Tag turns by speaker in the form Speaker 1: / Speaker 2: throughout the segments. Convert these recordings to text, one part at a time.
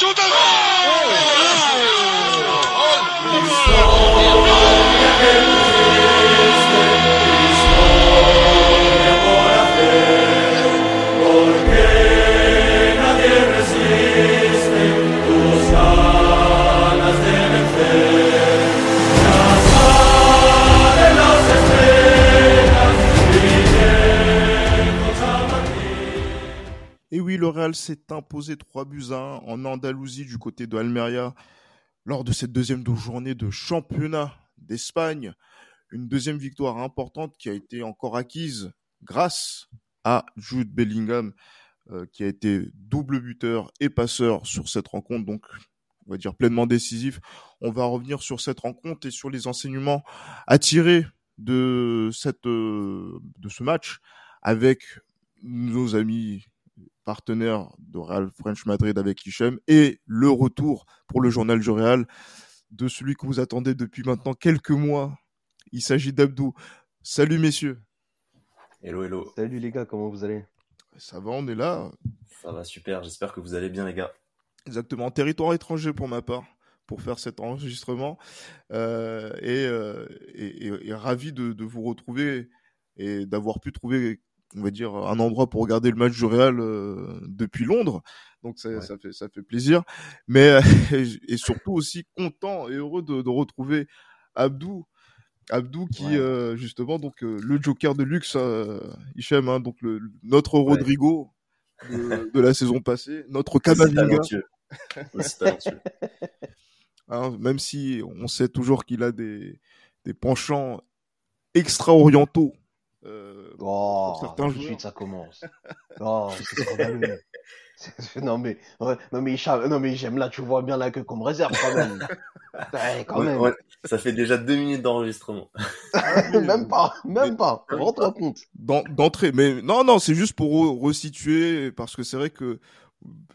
Speaker 1: Shooter! S'est imposé 3 buts à 1 en Andalousie du côté de Almeria lors de cette deuxième journée de championnat d'Espagne. Une deuxième victoire importante qui a été encore acquise grâce à Jude Bellingham, euh, qui a été double buteur et passeur sur cette rencontre, donc on va dire pleinement décisif. On va revenir sur cette rencontre et sur les enseignements à tirer de cette euh, de ce match avec nos amis partenaire de Real French Madrid avec Hichem, et le retour pour le journal du Real de celui que vous attendez depuis maintenant quelques mois. Il s'agit d'Abdou. Salut messieurs.
Speaker 2: Hello, hello.
Speaker 3: Salut les gars, comment vous allez?
Speaker 1: Ça va, on est là.
Speaker 2: Ça va super, j'espère que vous allez bien les gars.
Speaker 1: Exactement, territoire étranger pour ma part pour faire cet enregistrement euh, euh, et, et, ravi de, de, vous retrouver et d'avoir pu trouver on va dire un endroit pour regarder le match du Real euh, depuis Londres. Donc ça, ça, fait ça fait plaisir, mais et surtout aussi content et heureux de, de retrouver Abdou. Abdou qui euh, justement donc euh, le Joker de luxe Hichem hein, donc le, notre Rodrigo de, de, la saison passée, notre Camavinga. hein, même si on sait toujours qu'il a des des penchants extra-orientaux
Speaker 3: euh, oh, certains tout de suite ça commence. Oh, non mais non mais non mais j'aime là tu vois bien là que comme réserve quand même.
Speaker 2: Ouais, quand même. Ouais, ça fait déjà deux minutes d'enregistrement.
Speaker 3: même pas, même pas. Rends-toi compte.
Speaker 1: D'entrée, mais non non c'est juste pour resituer parce que c'est vrai que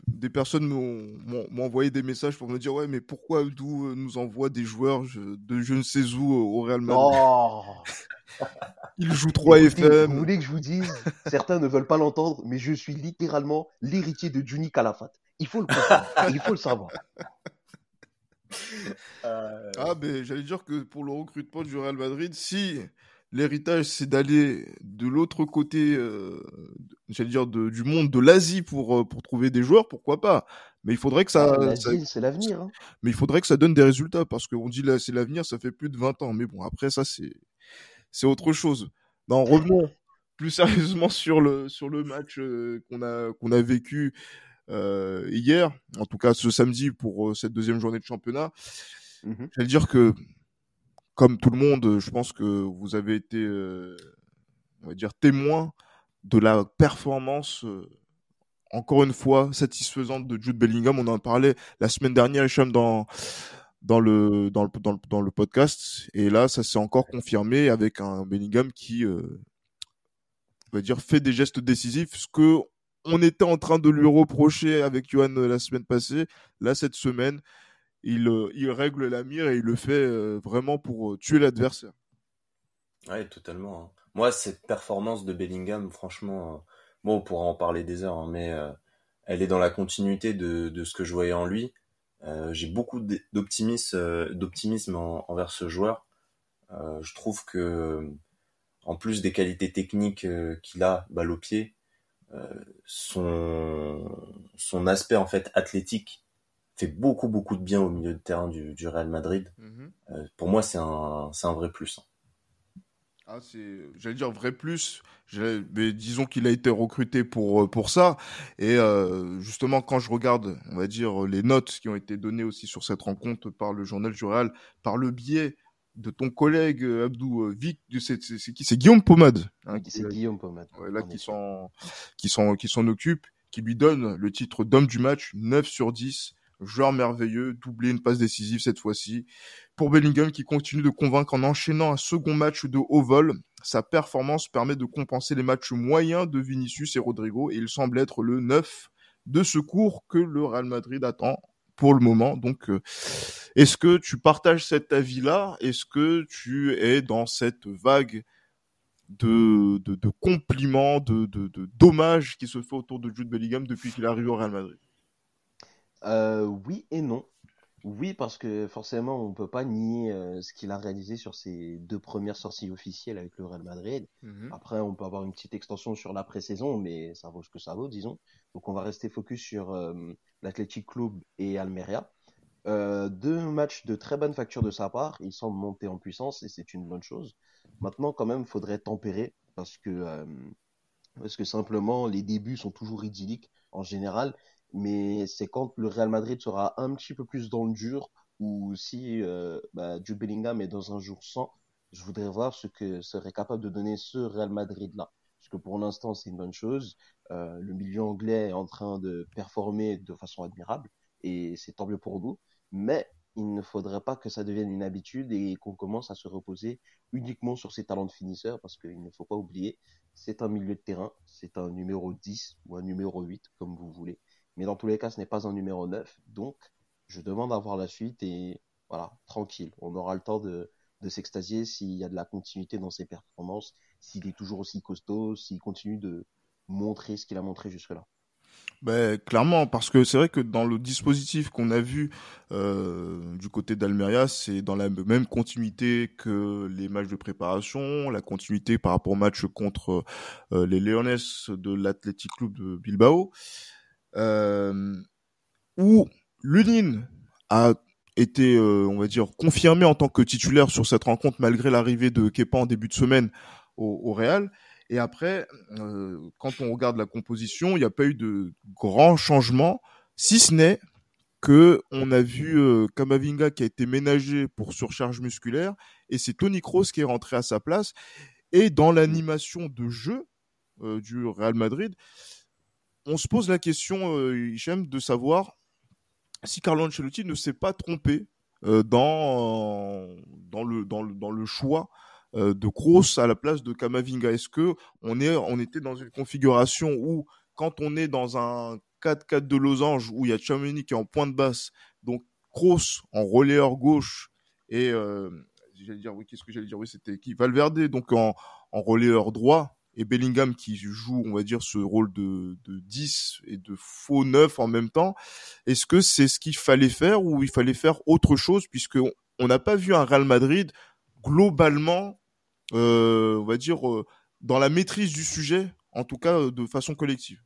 Speaker 1: des personnes m'ont envoyé des messages pour me dire ouais mais pourquoi Abdou nous envoie des joueurs de je ne sais où au Real Madrid? Oh. Il joue 3 FM.
Speaker 3: Vous voulez que je vous dise Certains ne veulent pas l'entendre, mais je suis littéralement l'héritier de Juni Calafat. Il faut le comprendre. il faut le savoir.
Speaker 1: Euh, ah, ben, j'allais dire que pour le recrutement du Real Madrid, si l'héritage c'est d'aller de l'autre côté, euh, j'allais dire du monde de l'Asie pour euh, pour trouver des joueurs, pourquoi pas? Mais il faudrait que ça.
Speaker 3: Ah, c'est l'avenir. Hein.
Speaker 1: Mais il faudrait que ça donne des résultats parce qu'on dit là c'est l'avenir, ça fait plus de 20 ans. Mais bon, après ça c'est c'est autre chose. Non, revenons plus sérieusement sur le sur le match euh, qu'on a qu'on a vécu euh, hier, en tout cas ce samedi pour euh, cette deuxième journée de championnat. Mmh Je vais dire que comme tout le monde, je pense que vous avez été, on va dire, témoin de la performance encore une fois satisfaisante de Jude Bellingham. On en parlait la semaine dernière, Hicham, dans dans le dans le dans le, dans le podcast. Et là ça s'est encore confirmé avec un Bellingham qui euh, on va dire fait des gestes décisifs. Ce que on était en train de lui reprocher avec Johan euh, la semaine passée là cette semaine il euh, il règle la mire et il le fait vraiment pour tuer l'adversaire.
Speaker 2: Ouais totalement hein. moi cette performance de Bellingham franchement bon on pourra en parler des heures hein, mais elle est dans la continuité de de ce que je voyais en lui j'ai beaucoup d'optimisme, euh, envers ce joueur. Euh, je trouve que, en plus des qualités techniques qu'il a, balle au pied, son son aspect en fait athlétique fait beaucoup beaucoup de bien au milieu de terrain du, du Real Madrid. Mhm. pour moi, c'est un c'est un vrai plus.
Speaker 1: Ah, c'est, j'allais dire vrai plus, mais disons qu'il a été recruté pour euh, pour ça. Et euh, justement, quand je regarde, on va dire les notes qui ont été données aussi sur cette rencontre par le journal du Real, par le biais de ton collègue euh, Abdou Vic, c'est, c'est, qui? C'est Guillaume Pomade.
Speaker 3: Hein, c'est Guillaume Pomade.
Speaker 1: là, qui s'en qui s'en qui s'en occupe, qui lui donne le titre d'homme du match, 9 sur 10 joueur merveilleux, doublé une passe décisive cette fois-ci. Pour Bellingham qui continue de convaincre en enchaînant un second match de haut vol, sa performance permet de compenser les matchs moyens de Vinicius et Rodrigo et il semble être le neuf de secours que le Real Madrid attend pour le moment. Donc, euh, est-ce que tu partages cet avis-là? Est-ce que tu es dans cette vague de, compliments, de, dommages qui se fait autour de Jude Bellingham depuis qu'il arrive au Real Madrid?
Speaker 3: Oui et non. Oui, parce que forcément, on peut pas nier euh, ce qu'il a réalisé sur ses deux premières sorties officielles avec le Real Madrid. Mhm. Après, on peut avoir une petite extension sur la pré-saison, mais ça vaut ce que ça vaut, disons. Donc, on va rester focus sur euh, l'Athletic Club et Almeria. Euh, deux matchs de très bonne facture de sa part. Il semble monter en puissance et c'est une bonne chose. Maintenant, quand même, il faudrait tempérer parce que, parce que simplement, les débuts sont toujours idylliques en général mais c'est quand le Real Madrid sera un petit peu plus dans le dur ou si euh, bah, Jude Bellingham est dans un jour sans, je voudrais voir ce que serait capable de donner ce Real Madrid-là. Parce que pour l'instant, c'est une bonne chose. Euh, le milieu anglais est en train de performer de façon admirable et c'est tant mieux pour nous. Mais il ne faudrait pas que ça devienne une habitude et qu'on commence à se reposer uniquement sur ses talents de finisseur parce qu'il ne faut pas oublier, c'est un milieu de terrain, c'est un numéro 10 ou un numéro 8 comme vous voulez. Mais dans tous les cas, ce n'est pas un numéro 9. Donc, je demande à voir la suite et voilà, tranquille. On aura le temps de, de s'extasier s'il y a de la continuité dans ses performances, s'il est toujours aussi costaud, s'il continue de montrer ce qu'il a montré jusque-là.
Speaker 1: Ben, clairement, parce que c'est vrai que dans le dispositif qu'on a vu euh, du côté d'Almeria, c'est dans la même continuité que les matchs de préparation, la continuité par rapport au match contre euh, les Leones de l'Athletic Club de Bilbao euh, où Lunin a été, euh, on va dire, confirmé en tant que titulaire sur cette rencontre malgré l'arrivée de Kepa en début de semaine au, au Real. Et après, euh, quand on regarde la composition, il n'y a pas eu de grands changements, si ce n'est que on a vu euh, Kamavinga qui a été ménagé pour surcharge musculaire, et c'est Tony Kroos qui est rentré à sa place. Et dans l'animation de jeu euh, du Real Madrid, on se pose la question, euh, Hichem, de savoir si Carlo Ancelotti ne s'est pas trompé euh, dans, le, choix euh, de Kroos à la place de Kamavinga. Est-ce que on, est, était dans une configuration où, quand on est dans un 4-4 de losange, où il y a Chamini qui est en pointe basse, donc Kroos en relayeur gauche et j'allais dire oui qu'est-ce que j'allais dire? Oui c'était qui Valverde donc en, en relayeur droit et Bellingham qui joue, on va dire, ce rôle de, de 10 et de faux 9 en même temps. Est-ce que c'est ce qu'il fallait faire ou il fallait faire autre chose puisque on n'a pas vu un Real Madrid globalement, euh, on va dire, euh, dans la maîtrise du sujet, en tout cas euh, de façon collective?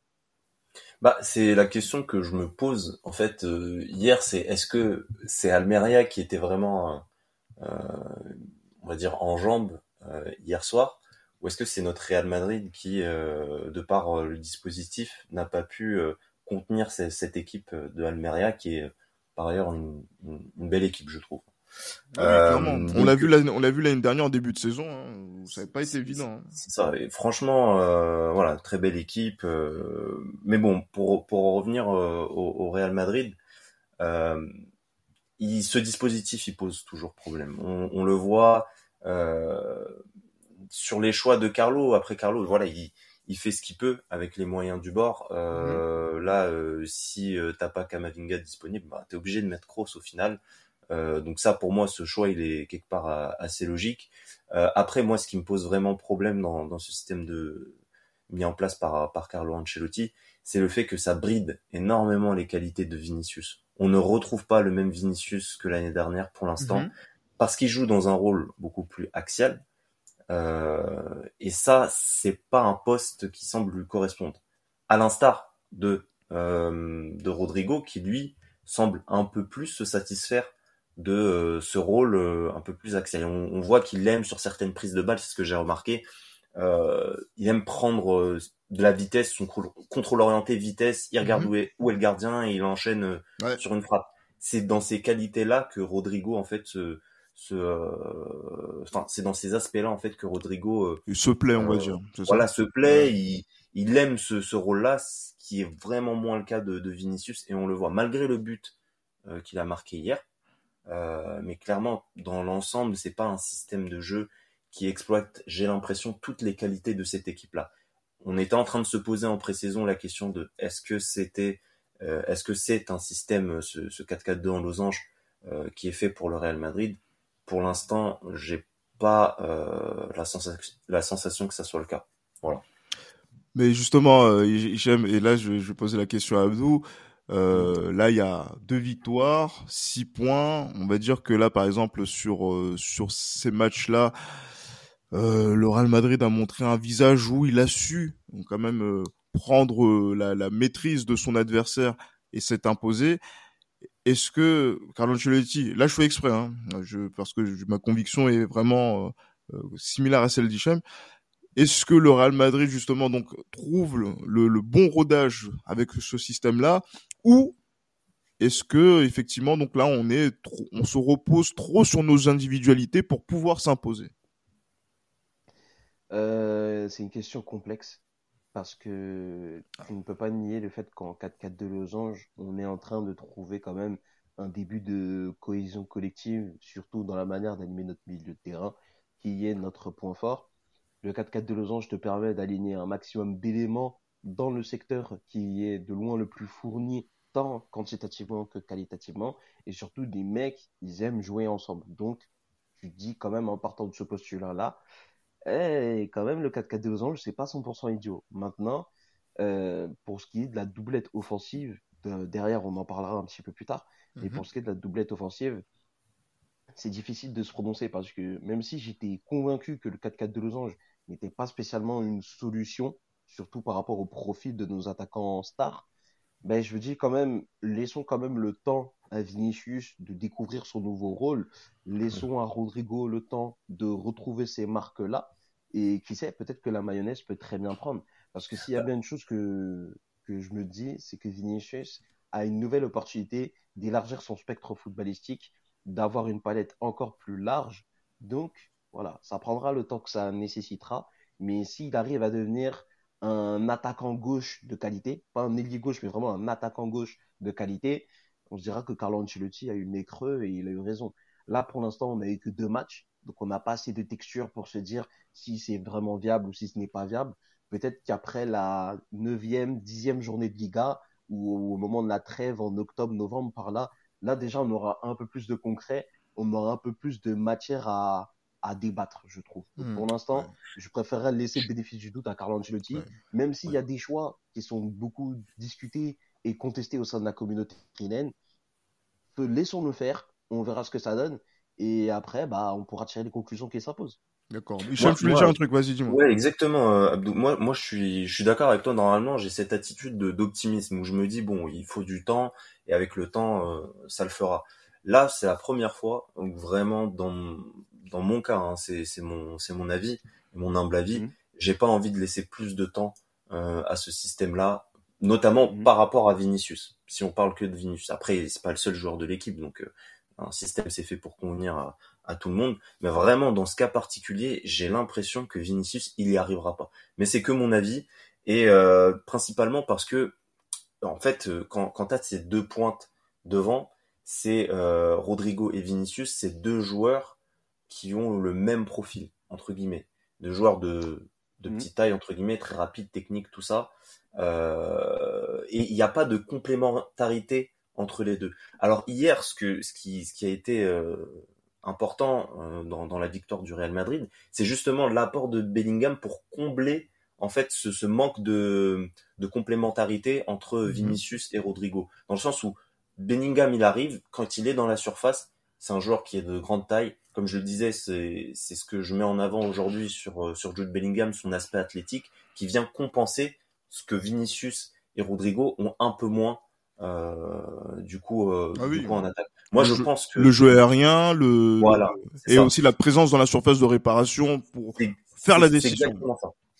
Speaker 2: Bah, c'est la question que je me pose en fait hier, c'est est-ce que c'est Almeria qui était vraiment, on va dire, en jambes hier soir, ou est-ce que c'est notre Real Madrid qui, euh, de par euh, le dispositif, n'a pas pu euh, contenir cette, équipe de Almeria, qui est par ailleurs une, belle équipe, je trouve.
Speaker 1: Ah on l'a vu, on l'a vu l'année dernière en début de saison. Hein, ça n'a pas été évident. Hein.
Speaker 2: Ça. franchement, voilà, très belle équipe. mais bon, pour pour revenir au, Real Madrid, il, ce dispositif, il pose toujours problème. On, on le voit. Sur les choix de Carlo, après Carlo, voilà, il, il fait ce qu'il peut avec les moyens du bord. Euh, mhm. Là, euh, si euh, t'as pas Kamavinga disponible, bah, t'es obligé de mettre Kroos au final. Euh, donc ça, pour moi, ce choix, il est quelque part euh, assez logique. après, moi, ce qui me pose vraiment problème dans, dans ce système de mis en place par, par Carlo Ancelotti, c'est le fait que ça bride énormément les qualités de Vinicius. On ne retrouve pas le même Vinicius que l'année dernière pour l'instant, mhm. parce qu'il joue dans un rôle beaucoup plus axial, et ça, c'est pas un poste qui semble lui correspondre. À l'instar de euh, de Rodrigo, qui lui semble un peu plus se satisfaire de euh, ce rôle un peu plus axial. On, voit qu'il aime sur certaines prises de balles, c'est ce que j'ai remarqué. il aime prendre de la vitesse, son contrôle orienté vitesse, il regarde mhm. où, est, où est le gardien et il enchaîne sur une frappe. C'est dans ces qualités-là que Rodrigo en fait se, euh, enfin c'est dans ces aspects-là en fait que Rodrigo
Speaker 1: euh, il se plaît on va euh, dire
Speaker 2: voilà se plaît il, il aime ce, ce rôle-là ce qui est vraiment moins le cas de, de Vinicius et on le voit malgré le but qu'il a marqué hier mais clairement dans l'ensemble c'est pas un système de jeu qui exploite j'ai l'impression toutes les qualités de cette équipe-là. On était en train de se poser en pré-saison la question de est-ce que c'était est-ce que c'est un système ce, ce 4-4-2 en losange qui est fait pour le Real Madrid? Pour l'instant, j'ai pas euh, la, sensation, la sensation que ça soit le cas. Voilà.
Speaker 1: Mais justement, euh, j'aime, et là je, je vais poser la question à Abdou, Euh, là, il y a deux victoires, six points. On va dire que là, par exemple, sur euh, sur ces matchs-là, euh, le Real Madrid a montré un visage où il a su quand même euh, prendre la, la, maîtrise de son adversaire et s'est imposé. Est-ce que Carlo Ancelotti, là je fais exprès, hein, parce que ma conviction est vraiment similaire à celle d'Hichem, est-ce que le Real Madrid justement donc trouve le, le bon rodage avec ce système-là ou est-ce que effectivement donc là on est on se repose trop sur nos individualités pour pouvoir s'imposer?
Speaker 3: Euh, C'est une question complexe parce que tu ne peux pas nier le fait qu'en 4-4 de losange, on est en train de trouver quand même un début de cohésion collective, surtout dans la manière d'animer notre milieu de terrain, qui est notre point fort. Le 4-4 de losange te permet d'aligner un maximum d'éléments dans le secteur qui est de loin le plus fourni, tant quantitativement que qualitativement. Et surtout, des mecs, ils aiment jouer ensemble. Donc, tu dis quand même en partant de ce postulat-là, et eh, quand même, le 4-4 de Losange, c'est pas 100% idiot. Maintenant, euh, pour ce qui est de la doublette offensive, derrière, on en parlera un petit peu plus tard. Mais mhm. pour ce qui est de la doublette offensive, c'est difficile de se prononcer parce que même si j'étais convaincu que le 4-4 de Losange n'était pas spécialement une solution, surtout par rapport au profil de nos attaquants stars, ben, je veux dire quand même, laissons quand même le temps à Vinicius de découvrir son nouveau rôle. Laissons à Rodrigo le temps de retrouver ces marques-là. Et qui sait, peut-être que la mayonnaise peut très bien prendre. Parce que s'il y a bien une chose que, que je me dis, c'est que Vinicius a une nouvelle opportunité d'élargir son spectre footballistique, d'avoir une palette encore plus large. Donc, voilà, ça prendra le temps que ça nécessitera. Mais s'il arrive à devenir un attaquant gauche de qualité, pas un ailier gauche, mais vraiment un attaquant gauche de qualité, on se dira que Carlo Ancelotti a eu le nez creux et il a eu raison. Là, pour l'instant, on n'a eu que deux matchs, donc on n'a pas assez de texture pour se dire si c'est vraiment viable ou si ce n'est pas viable. Peut-être qu'après la neuvième, dixième journée de Liga, ou au moment de la trêve en octobre, novembre, par là, là déjà on aura un peu plus de concret, on aura un peu plus de matière à, à débattre, je trouve. Hmm. pour l'instant, je préférerais laisser le bénéfice du doute à Carlo Ancelotti, même s'il y a des choix qui sont beaucoup discutés et contestés au sein de la communauté rhénane. Laissons-le faire, on verra ce que ça donne, et après, bah, on pourra tirer les conclusions qui s'imposent.
Speaker 1: D'accord. Michel, tu voulais dire un truc, vas-y, dis-moi.
Speaker 2: Ouais, exactement, euh, Abdou. Moi, moi, je suis, je suis d'accord avec toi. Normalement, j'ai cette attitude d'optimisme où je me dis, bon, il faut du temps, et avec le temps, euh, ça le fera. Là, c'est la première fois où vraiment, dans, dans mon cas, hein, c'est mon, mon avis, mon humble avis, mmh. j'ai pas envie de laisser plus de temps euh, à ce système-là, notamment mmh. par rapport à Vinicius. Si on parle que de Vinicius, après c'est pas le seul joueur de l'équipe, donc euh, un système c'est fait pour convenir à, à, tout le monde. Mais vraiment dans ce cas particulier, j'ai l'impression que Vinicius il y arrivera pas. Mais c'est que mon avis et euh, principalement parce que en fait quand quand t'as ces deux pointes devant, c'est Rodrigo et Vinicius, c'est deux joueurs qui ont le même profil, entre guillemets, de joueurs de, de mmh. petite taille, entre guillemets, très rapide, technique, tout ça. Euh, et il n'y a pas de complémentarité entre les deux. Alors hier, ce, que, ce, qui, ce qui a été euh, important euh, dans, dans, la victoire du Real Madrid, c'est justement l'apport de Bellingham pour combler en fait ce, ce manque de, de complémentarité entre mmh. Vinicius et Rodrigo. Dans le sens où Bellingham, il arrive, quand il est dans la surface, c'est un joueur qui est de grande taille. Comme je le disais, c'est ce que je mets en avant aujourd'hui sur, euh, sur Jude Bellingham, son aspect athlétique, qui vient compenser ce que Vinicius et Rodrigo ont un peu moins euh, du coup, euh, ah du coup en attaque. Moi, je pense que
Speaker 1: le jeu aérien, le voilà, et aussi la présence dans la surface de réparation pour faire la décision.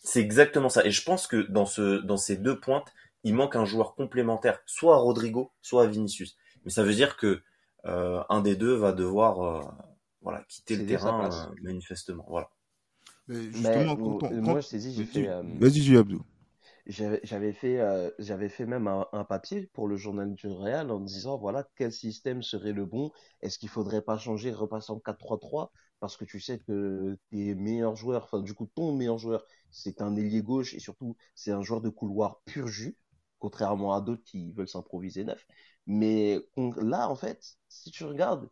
Speaker 2: C'est exactement ça. Et je pense que dans ce dans ces deux pointes, il manque un joueur complémentaire, soit à Rodrigo, soit à Vinicius. Mais ça veut dire que euh, un des deux va devoir voilà quitter le terrain euh, manifestement. Voilà.
Speaker 3: Mais justement, moi, je t'ai dit, j'ai fait.
Speaker 1: Vas-y, Abdou.
Speaker 3: J'avais fait, j'avais fait même un, papier pour le journal du Real en disant voilà quel système serait le bon? Est-ce qu'il faudrait pas changer, repasser en 4-3-3 parce que tu sais que tes meilleurs joueurs, enfin du coup ton meilleur joueur, c'est un ailier gauche et surtout c'est un joueur de couloir pur jus, contrairement à d'autres qui veulent s'improviser neuf. Mais là, en fait, si tu regardes,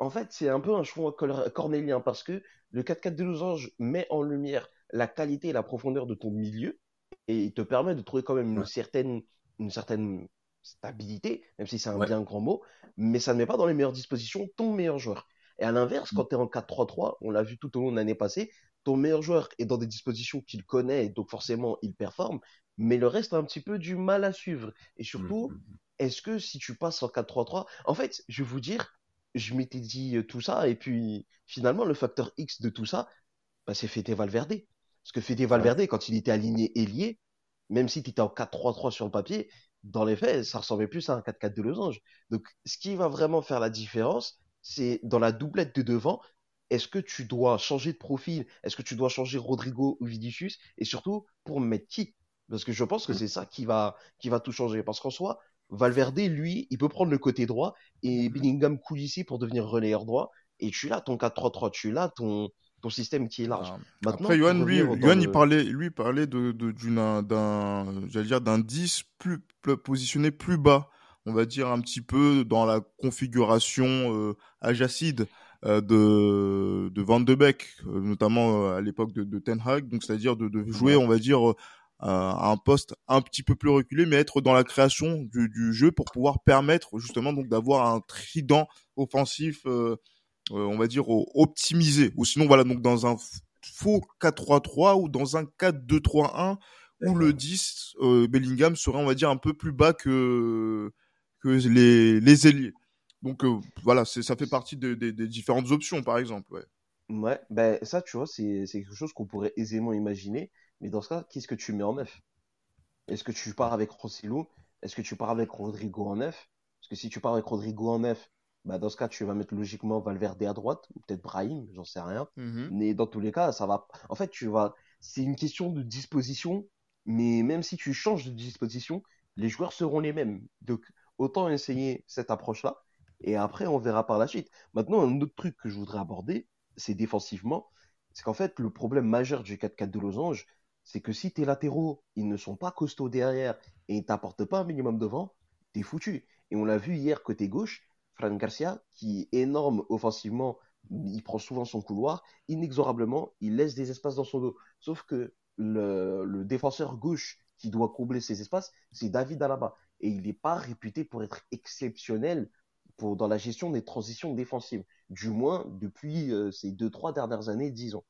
Speaker 3: en fait, c'est un peu un choix cornélien parce que le 4-4 de losange met en lumière la qualité et la profondeur de ton milieu et il te permet de trouver quand même une certaine, une certaine stabilité, même si c'est un bien grand mot, mais ça ne met pas dans les meilleures dispositions ton meilleur joueur. Et à l'inverse, quand mm. tu es en 4-3-3, on l'a vu tout au long de l'année passée, ton meilleur joueur est dans des dispositions qu'il connaît, et donc forcément il performe, mais le reste a un petit peu du mal à suivre. Et surtout, mm, est-ce que si tu passes en 4-3-3, en fait, je vais vous dire, je m'étais dit euh, tout ça, et puis finalement, le facteur X de tout ça, bah, c'est Fede Valverde. Parce que Fede Valverde, quand il était aligné ailier, même si tu étais en 4-3-3 sur le papier, dans les faits, ça ressemblait plus à un 4-4 de losange. Donc, ce qui va vraiment faire la différence, c'est dans la doublette de devant, est-ce que tu dois changer de profil Est-ce que tu dois changer Rodrigo ou Vinicius Et surtout, pour mettre qui? Parce que je pense que mm. c'est ça qui va, qui va tout changer. Parce qu'en soi, Valverde, lui, il peut prendre le côté droit et mm. Bellingham coule ici pour devenir relayeur droit. Et tu l'as ton 4-3-3, tu l'as ton, ton système qui est large.
Speaker 1: Maintenant, Après, Johan, lui, il parlait, lui, parlait de, d'un, j'allais dire, d'un 10 plus, positionné plus bas. On va dire un petit peu dans la configuration euh, ajacide euh, de, de Van de Beek, euh, notamment euh, à l'époque de, de, Ten Hag. Donc, c'est-à-dire de, de, jouer, on va dire, à un poste un petit peu plus reculé, mais être dans la création du, du jeu pour pouvoir permettre justement donc d'avoir un trident offensif euh, on va dire, optimisé. Ou sinon, voilà, donc dans un faux 4-3-3 ou dans un 4-2-3-1 où le 10, euh, Bellingham serait, on va dire, un peu plus bas que, que les, les ailiers. Donc euh, voilà, ça fait partie des différentes options, par exemple. Ouais,
Speaker 3: ouais ben ça, tu vois, c'est quelque chose qu'on pourrait aisément imaginer. Mais dans ce cas, qu'est-ce que tu mets en neuf? Est-ce que tu pars avec Rosselló? Est-ce que tu pars avec Rodrigo en neuf? Parce que si tu pars avec Rodrigo en neuf, bah dans ce cas, tu vas mettre logiquement Valverde à droite, ou peut-être Brahim, j'en sais rien. Mhm. Mais dans tous les cas, ça va. En fait, tu vas. C'est une question de disposition, mais même si tu changes de disposition, les joueurs seront les mêmes. Donc, autant essayer cette approche-là, et après, on verra par la suite. Maintenant, un autre truc que je voudrais aborder, c'est défensivement. C'est qu'en fait, le problème majeur du 4-4 de Losange, c'est que si tes latéraux, ils ne sont pas costauds derrière et ils t'apportent pas un minimum devant, t'es foutu. Et on l'a vu hier côté gauche, Fran Garcia, qui est énorme offensivement, il prend souvent son couloir, inexorablement, il laisse des espaces dans son dos. Sauf que le, défenseur gauche qui doit combler ces espaces, c'est David Alaba. Et il n'est pas réputé pour être exceptionnel pour, dans la gestion des transitions défensives. Du moins, depuis euh, ces deux, trois dernières années, disons.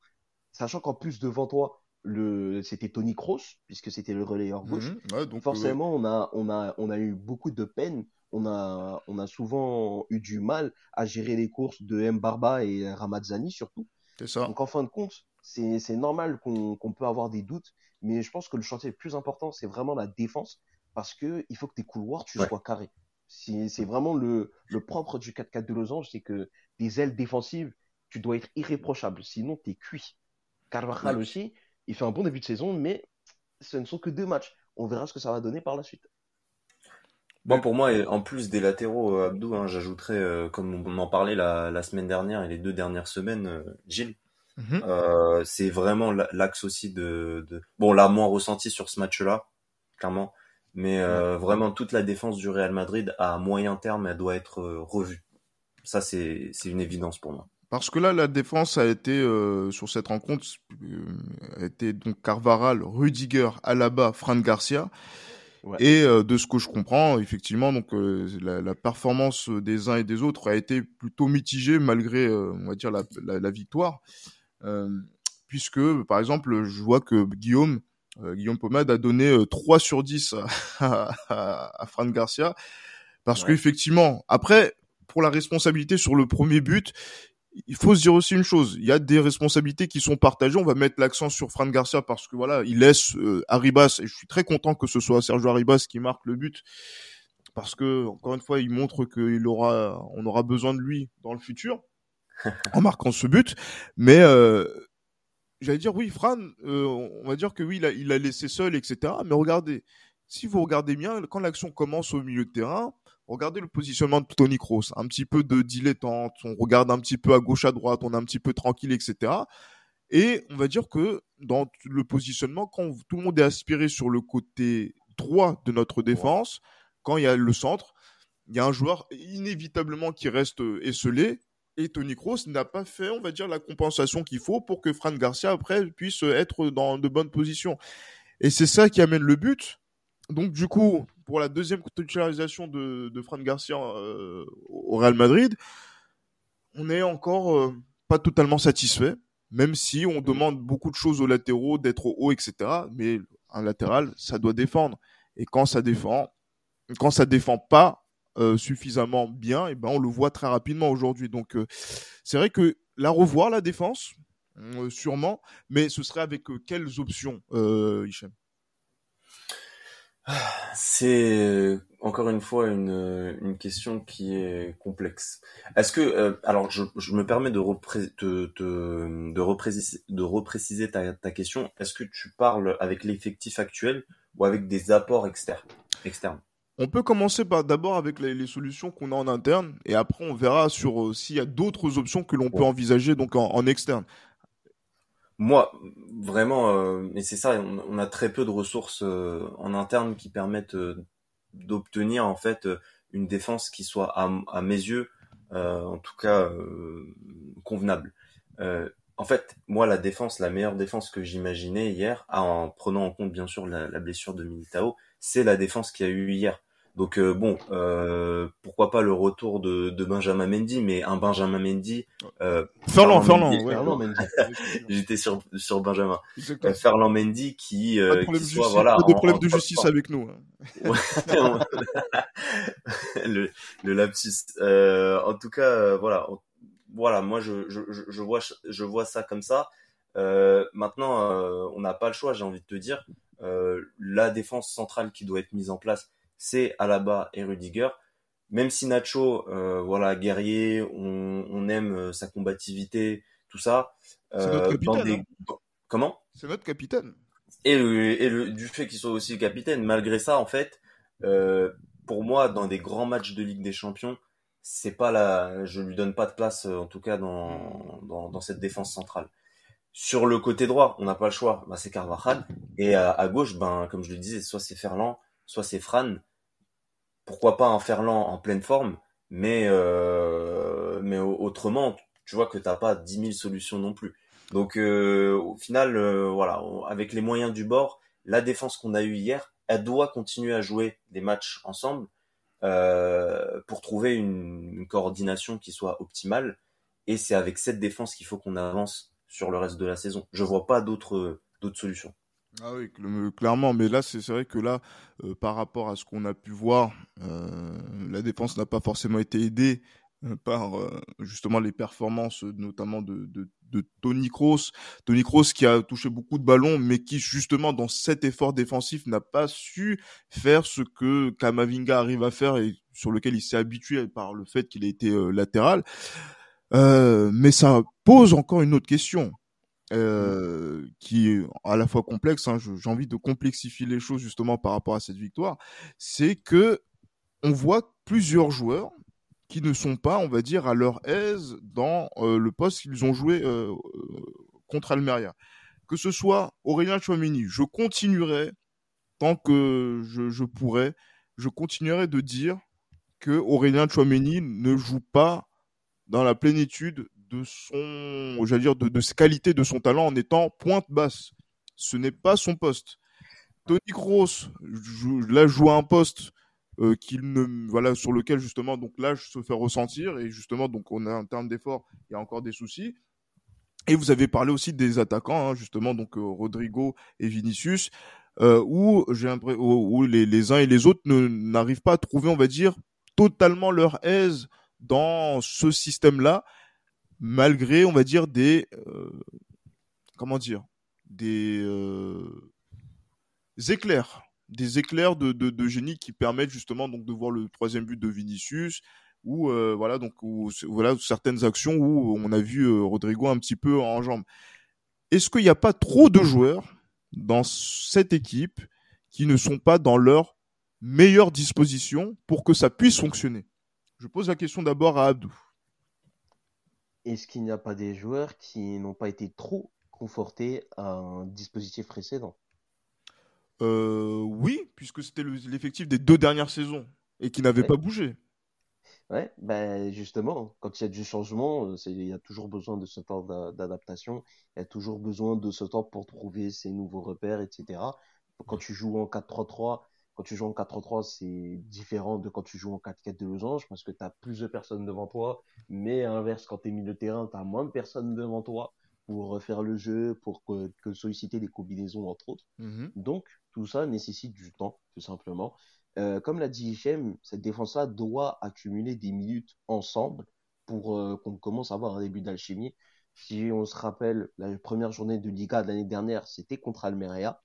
Speaker 3: Sachant qu'en plus, devant toi, le, c'était Tony Kroos, puisque c'était le relayeur gauche. Donc, Forcément, on, a, on, a, on a eu beaucoup de peine on a, on a souvent eu du mal à gérer les courses de Mbarba et Ramazzani surtout.
Speaker 1: C'est ça.
Speaker 3: Donc en fin de compte, c'est normal qu'on peut avoir des doutes, mais je pense que le chantier le plus important, c'est vraiment la défense, parce que il faut que tes couloirs, tu sois carré. C'est vraiment le, le propre du 4-4 de Losange, c'est que des ailes défensives, tu dois être irréprochable, sinon tu es cuit. Carvajal aussi, il fait un bon début de saison, mais ce ne sont que deux matchs. On verra ce que ça va donner par la suite.
Speaker 2: Bon, pour moi, en plus des latéraux, euh, Abdou, hein, j'ajouterais, euh, comme on en parlait la, semaine dernière et les deux dernières semaines, euh, Gilles. Mhm. c'est vraiment l'axe aussi de, Bon, là, moins ressenti sur ce match-là, clairement. Mais vraiment, toute la défense du Real Madrid, à moyen terme, elle doit être revue. Ça, c'est une évidence pour moi.
Speaker 1: Parce que là, la défense a été, sur cette rencontre, a été donc Carvaral, Rudiger, Alaba, Fran Garcia. Et euh, de ce que je comprends, effectivement, donc euh, la, la, performance des uns et des autres a été plutôt mitigée malgré, euh, on va dire, la, la, la victoire, puisque, par exemple, je vois que Guillaume, Guillaume Pomade a donné 3 sur 10 à, à, à Fran Garcia, parce qu'effectivement, après, pour la responsabilité sur le premier but, il faut se dire aussi une chose, il y a des responsabilités qui sont partagées. On va mettre l'accent sur Fran Garcia parce que voilà, il laisse euh, Arribas et je suis très content que ce soit Sergio Arribas qui marque le but parce que encore une fois, il montre qu'il aura, on aura besoin de lui dans le futur en marquant ce but. Mais euh, j'allais dire oui, Fran, euh, on va dire que oui, il a, il a laissé seul, etc. Mais regardez, si vous regardez bien, quand l'action commence au milieu de terrain, regardez le positionnement de Tony Kroos, un petit peu de dilettante, on regarde un petit peu à gauche, à droite, on est un petit peu tranquille, etc. Et on va dire que dans le positionnement, quand tout le monde est aspiré sur le côté droit de notre défense, quand il y a le centre, il y a un joueur inévitablement qui reste esselé. Et Tony Kroos n'a pas fait, on va dire, la compensation qu'il faut pour que Fran Garcia, après, puisse être dans de bonnes positions. Et c'est ça qui amène le but. Donc, du coup, pour la deuxième titularisation de, de Fran Garcia euh, au Real Madrid, on n'est encore euh, pas totalement satisfait, même si on demande beaucoup de choses aux latéraux, d'être haut, etc. Mais un latéral, ça doit défendre. Et quand ça défend, quand ça défend pas euh, suffisamment bien, et eh ben on le voit très rapidement aujourd'hui. Donc c'est vrai que la revoir la défense, sûrement, mais ce serait avec quelles options, Hichem?
Speaker 2: C'est euh, encore une fois une, euh, une question qui est complexe. Est-ce que euh, alors je, je, me permets de, de, de, de, repréciser, de repréciser ta, ta question. Est-ce que tu parles avec l'effectif actuel ou avec des apports externes externes?
Speaker 1: On peut commencer par d'abord avec les, les solutions qu'on a en interne et après on verra sur s'il y a d'autres options que l'on peut envisager donc en, en externe.
Speaker 2: Moi, vraiment, euh, mais c'est ça, on, a très peu de ressources euh, en interne qui permettent euh, d'obtenir en fait une défense qui soit à, mes yeux, en tout cas, convenable. en fait, moi, la défense, la meilleure défense que j'imaginais hier, en prenant en compte bien sûr la, la blessure de Militao, c'est la défense qu'il y a eu hier. Donc euh, bon, euh, pourquoi pas le retour de, de, Benjamin Mendy, mais un Benjamin Mendy.
Speaker 1: Euh, Ferland, Ferland, Mendy,
Speaker 2: J'étais sur sur Benjamin. Ferland Mendy qui, euh, qui
Speaker 1: soit voilà. Pas de problème de justice avec nous.
Speaker 2: Hein. le, le lapsus. En tout cas, voilà, voilà. Moi, je, je, je vois je vois ça comme ça. maintenant, on n'a pas le choix. J'ai envie de te dire, la défense centrale qui doit être mise en place c'est Alaba et Rudiger. Même si Nacho, euh, voilà, guerrier, on, aime euh, sa combativité, tout ça.
Speaker 1: c'est notre euh, capitaine.
Speaker 2: Hein. Comment?
Speaker 1: C'est notre capitaine.
Speaker 2: Et, le, du fait qu'il soit aussi capitaine, malgré ça, en fait, pour moi, dans des grands matchs de Ligue des Champions, c'est pas la, je lui donne pas de place, en tout cas dans, dans, cette défense centrale. Sur le côté droit, on n'a pas le choix, bah, c'est Carvajal. Et à, à, gauche, ben, comme je le disais, soit c'est Ferland, soit c'est Fran pourquoi pas un Ferland en pleine forme, mais euh, mais autrement, tu vois que t'as pas 10 000 solutions non plus. Donc euh, au final, euh, voilà, avec les moyens du bord, la défense qu'on a eue hier, elle doit continuer à jouer des matchs ensemble pour trouver une, une, coordination qui soit optimale. Et c'est avec cette défense qu'il faut qu'on avance sur le reste de la saison. Je vois pas d'autres d'autres solutions.
Speaker 1: Ah oui, clairement, mais là, c'est vrai que là, euh, par rapport à ce qu'on a pu voir, euh, la défense n'a pas forcément été aidée euh, par justement les performances, notamment de, de, de Tony Kroos. Tony Kroos qui a touché beaucoup de ballons, mais qui justement dans cet effort défensif n'a pas su faire ce que Kamavinga arrive à faire et sur lequel il s'est habitué par le fait qu'il a été latéral. mais ça pose encore une autre question euh, qui est à la fois complexe. Hein, J'ai envie de complexifier les choses justement par rapport à cette victoire. C'est que on voit plusieurs joueurs qui ne sont pas, on va dire, à leur aise dans euh, le poste qu'ils ont joué euh, contre Almeria. Que ce soit Aurélien Chouamini, je continuerai tant que je, je pourrai, je continuerai de dire que Aurélien Chouameni ne joue pas dans la plénitude de son, j'allais dire, de, de ses qualités, de son talent en étant pointe basse. Ce n'est pas son poste. Tony Kroos, là, joue à un poste euh, qu'il voilà, sur lequel justement, donc l'âge se fait ressentir et justement, donc on a un terme d'effort, il y a encore des soucis. Et vous avez parlé aussi des attaquants, hein, justement, donc euh, Rodrigo et Vinicius, euh, où où, les, les uns et les autres n'arrivent pas à trouver, on va dire, totalement leur aise dans ce système-là malgré, on va dire, des euh, comment dire, des euh, éclairs, des éclairs de, génie qui permettent justement donc de voir le troisième but de Vinicius ou euh, voilà donc voilà certaines actions où on a vu Rodrigo un petit peu en jambes. Est-ce qu'il n'y a pas trop de joueurs dans cette équipe qui ne sont pas dans leur meilleure disposition pour que ça puisse fonctionner? Je pose la question d'abord à Abdou.
Speaker 3: Est-ce qu'il n'y a pas des joueurs qui n'ont pas été trop confortés à un dispositif précédent?
Speaker 1: Euh, Oui, puisque c'était l'effectif des deux dernières saisons et qui n'avait pas bougé.
Speaker 3: Ouais, ben justement, quand il y a du changement, euh, il y a toujours besoin de ce temps d'adaptation, il y a toujours besoin de ce temps pour trouver ses nouveaux repères, etc. Quand tu joues en 4-3-3, quand tu joues en 4-3-3, c'est différent de quand tu joues en 4-4 de losange parce que tu as plus de personnes devant toi. Mais à l'inverse, quand tu es milieu de terrain, tu as moins de personnes devant toi pour refaire le jeu, pour que, solliciter des combinaisons, entre autres. Mmh Donc, tout ça nécessite du temps, tout simplement. Euh, comme l'a dit Hichem, cette défense-là doit accumuler des minutes ensemble pour euh, qu'on commence à avoir un début d'alchimie. Si on se rappelle, la première journée de Liga de l'année dernière, c'était contre Almeria.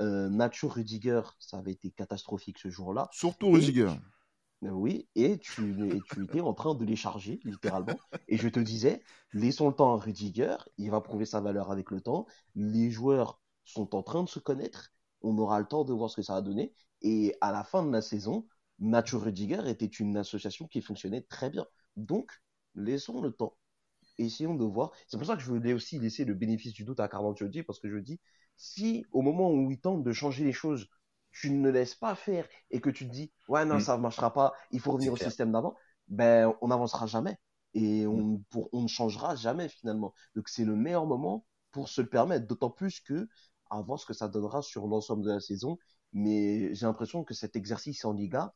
Speaker 3: Euh, Nacho Rudiger, ça avait été catastrophique ce jour-là.
Speaker 1: Surtout Rudiger.
Speaker 3: Euh, oui, et tu, tu étais en train de les charger, littéralement. Et je te disais, laissons le temps à Rudiger, il va prouver sa valeur avec le temps. Les joueurs sont en train de se connaître, on aura le temps de voir ce que ça va donner. Et à la fin de la saison, Nacho Rudiger était une association qui fonctionnait très bien. Donc, laissons le temps essayons de voir. C'est pour ça que je voulais aussi laisser le bénéfice du doute à Carlo Ancelotti, parce que je dis, si au moment où il tente de changer les choses, tu ne laisses pas faire et que tu te dis, ouais, non, mm. ça ne marchera pas, il faut revenir au système d'avant, ben, on n'avancera jamais. Et on, mm. pour, on ne changera jamais finalement. Donc c'est le meilleur moment pour se le permettre, d'autant plus que, à voir ce que ça donnera sur l'ensemble de la saison. Mais j'ai l'impression que cet exercice en Liga,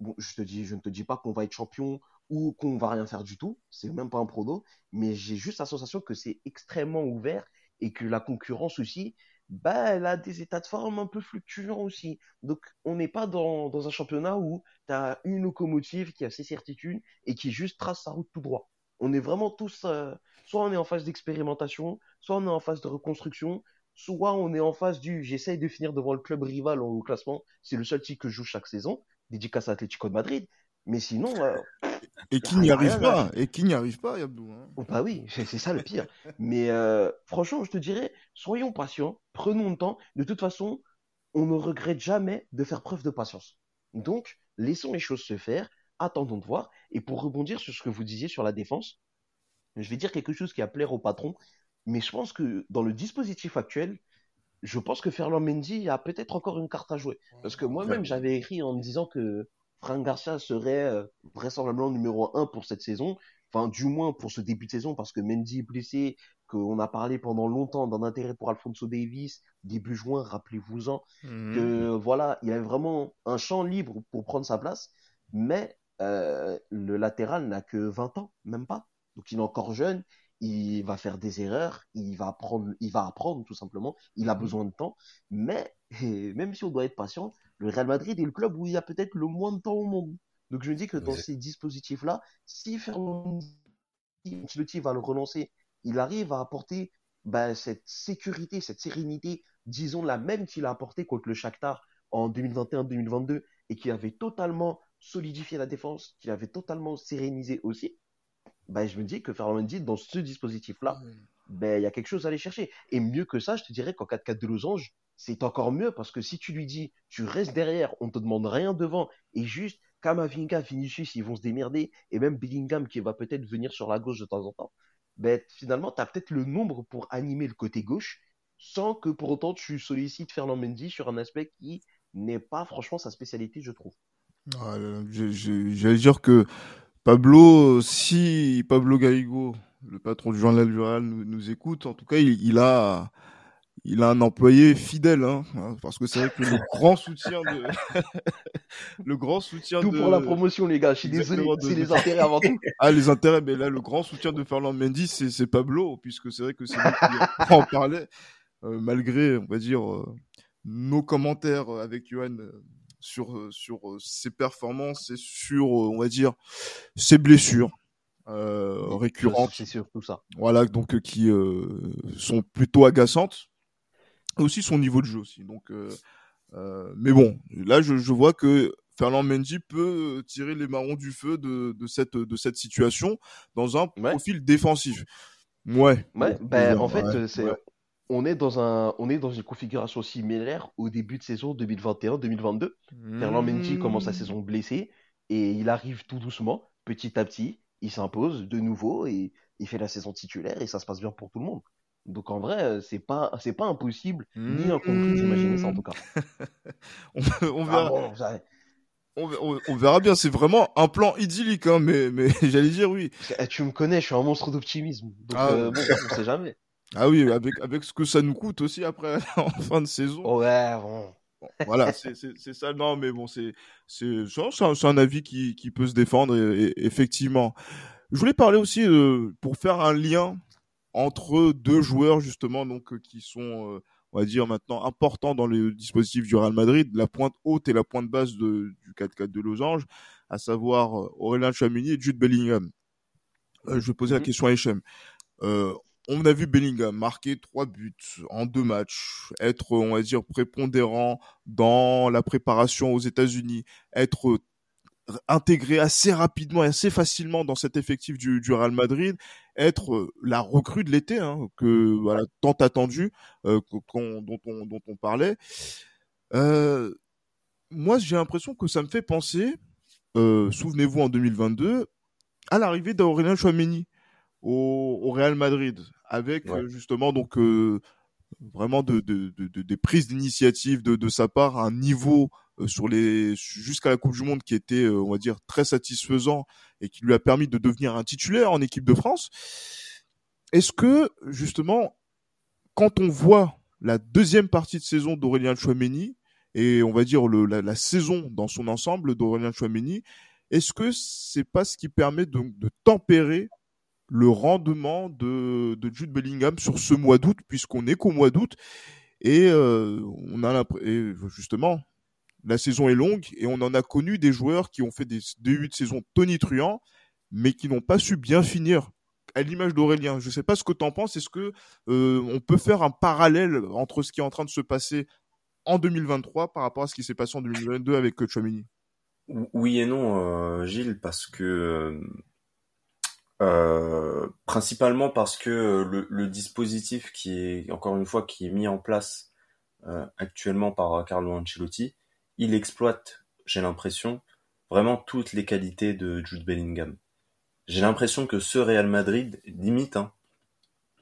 Speaker 3: bon, je te dis, je ne te dis pas qu'on va être champion ou qu'on va rien faire du tout. C'est même pas un prono, mais j'ai juste la sensation que c'est extrêmement ouvert et que la concurrence aussi, bah, elle a des états de forme un peu fluctuants aussi. Donc, on n'est pas dans, dans, un championnat où tu as une locomotive qui a ses certitudes et qui juste trace sa route tout droit. On est vraiment tous, euh, soit on est en phase d'expérimentation, soit on est en phase de reconstruction, soit on est en phase du j'essaye de finir devant le club rival au classement. C'est le seul titre que je joue chaque saison, dédicace à Atlético de Madrid. Mais sinon, euh,
Speaker 1: et qui n'y arrive pas, et qui n'y arrive pas, Yabdou. Hein.
Speaker 3: Oh, bah oui, c'est ça le pire. Mais euh, franchement, je te dirais, soyons patients, prenons le temps. De toute façon, on ne regrette jamais de faire preuve de patience. Donc, laissons les choses se faire, attendons de voir. Et pour rebondir sur ce que vous disiez sur la défense, je vais dire quelque chose qui a plaire au patron, mais je pense que dans le dispositif actuel, je pense que Ferland Mendy a peut-être encore une carte à jouer. Parce que moi-même, j'avais écrit en me disant que Frank Garcia serait euh, vraisemblablement numéro 1 pour cette saison, enfin du moins pour ce début de saison, parce que Mendy est blessé, qu'on a parlé pendant longtemps d'un intérêt pour Alfonso Davis, début juin, rappelez-vous-en, mhm. que voilà, il avait vraiment un champ libre pour prendre sa place, mais euh, le latéral n'a que 20 ans, même pas. Donc il est encore jeune, il va faire des erreurs, il va apprendre, il va apprendre tout simplement, il a mhm. besoin de temps, mais même si on doit être patient, le Real Madrid est le club où il y a peut-être le moins de temps au monde. Donc je me dis que dans ces dispositifs-là, si Fernando va le relancer, il arrive à apporter bah, cette sécurité, cette sérénité, disons la même qu'il a apporté contre le Shakhtar en 2021-2022 et qui avait totalement solidifié la défense, qui avait totalement sérénisé aussi, bah, je me dis que Fernando dans ce dispositif-là, bah, il y a quelque chose à aller chercher. Et mieux que ça, je te dirais qu'en 4-4 de losange, c'est encore mieux parce que si tu lui dis, tu restes derrière, on te demande rien devant, et juste Kamavinga, Vinicius, ils vont se démerder, et même Bellingham qui va peut-être venir sur la gauche de temps en temps, ben, finalement, tu as peut-être le nombre pour animer le côté gauche, sans que pour autant tu sollicites Fernand Mendy sur un aspect qui n'est pas franchement sa spécialité, je trouve.
Speaker 1: J'allais dire que Pablo, si Pablo Gaigo, le patron du journal rural, nous, nous écoute, en tout cas, il a il a un employé fidèle, hein, hein, parce que c'est vrai que le grand soutien de, le grand soutien
Speaker 3: tout pour la promotion, les gars. Je suis désolé, c'est les intérêts avant tout.
Speaker 1: Ah, les intérêts, mais là, le grand soutien de Fernand Mendy, c'est Pablo, puisque c'est vrai que c'est lui qui en parlait, euh, malgré, on va dire, euh, nos commentaires avec Johan euh, sur sur ses performances et sur, on va dire, ses blessures. Récurrentes.
Speaker 3: C'est sûr, tout ça.
Speaker 1: Voilà, donc qui sont plutôt agaçantes aussi son niveau de jeu aussi. Donc, euh, euh, mais bon, là je, je, vois que Fernand Mendy peut tirer les marrons du feu de, de cette de cette situation dans un profil défensif. Ouais.
Speaker 3: Ouais. Ben, en fait, c'est on est dans un on est dans une configuration similaire au début de saison 2021-2022. Fernand Mendy commence la saison blessé et il arrive tout doucement, petit à petit, il s'impose de nouveau et il fait la saison titulaire et ça se passe bien pour tout le monde. Donc en vrai, euh, c'est pas c'est pas impossible ni incompris d'imaginer ça en tout cas.
Speaker 1: on, ah verra. on, verra bien, c'est vraiment un plan idyllique, hein, mais, mais j'allais dire oui.
Speaker 3: Eh, tu me connais, je suis un monstre d'optimisme. Donc ah, euh, bon, on sait jamais.
Speaker 1: Ah oui, avec, avec ce que ça nous coûte aussi après en fin de saison.
Speaker 3: Ouais, bon.
Speaker 1: Voilà, c'est ça. Non, mais bon, c'est c'est un, avis qui, qui peut se défendre et, effectivement. Je voulais parler aussi euh, pour faire un lien entre deux joueurs justement donc euh, qui sont euh, on va dire maintenant importants dans le dispositif du Real Madrid, la pointe haute et la pointe basse de, du 4-4 de Losange, à savoir Aurélien Chouamini et Jude Bellingham. je vais poser la mhm. question à Echem. On a vu Bellingham marquer trois buts en deux matchs, être, on va dire, prépondérant dans la préparation aux États-Unis, être intégré assez rapidement et assez facilement dans cet effectif du, Real Madrid, être la recrue de l'été, hein, que tant attendu, euh, dont on dont on parlait. Euh, moi, j'ai l'impression que ça me fait penser, euh, souvenez-vous en 2022, à l'arrivée d'Aurélien Chouameni au, Real Madrid, avec euh, justement donc vraiment de, de, de, des prises d'initiative de, de sa part, un niveau euh, sur les jusqu'à la Coupe du Monde qui était, euh, on va dire, très satisfaisant et qui lui a permis de devenir un titulaire en équipe de France. Est-ce que justement, quand on voit la deuxième partie de saison d'Aurélien Chouameni et on va dire le, la, la, saison dans son ensemble d'Aurélien Chouameni, est-ce que c'est pas ce qui permet de, de tempérer le rendement de, de Jude Bellingham sur ce mois d'août, puisqu'on est qu'au mois d'août et euh, on a justement la saison est longue et on en a connu des joueurs qui ont fait des débuts de saison tonitruants, mais qui n'ont pas su bien finir. À l'image d'Aurélien, je ne sais pas ce que tu en penses. Est-ce que euh, on peut faire un parallèle entre ce qui est en train de se passer en 2023 par rapport à ce qui s'est passé en 2022 avec euh, Chouamini
Speaker 2: Oui et non, euh, Gilles, parce que principalement parce que le, le, dispositif qui est encore une fois qui est mis en place actuellement par Carlo Ancelotti il exploite, j'ai l'impression, vraiment toutes les qualités de Jude Bellingham. J'ai l'impression que ce Real Madrid, limite, hein,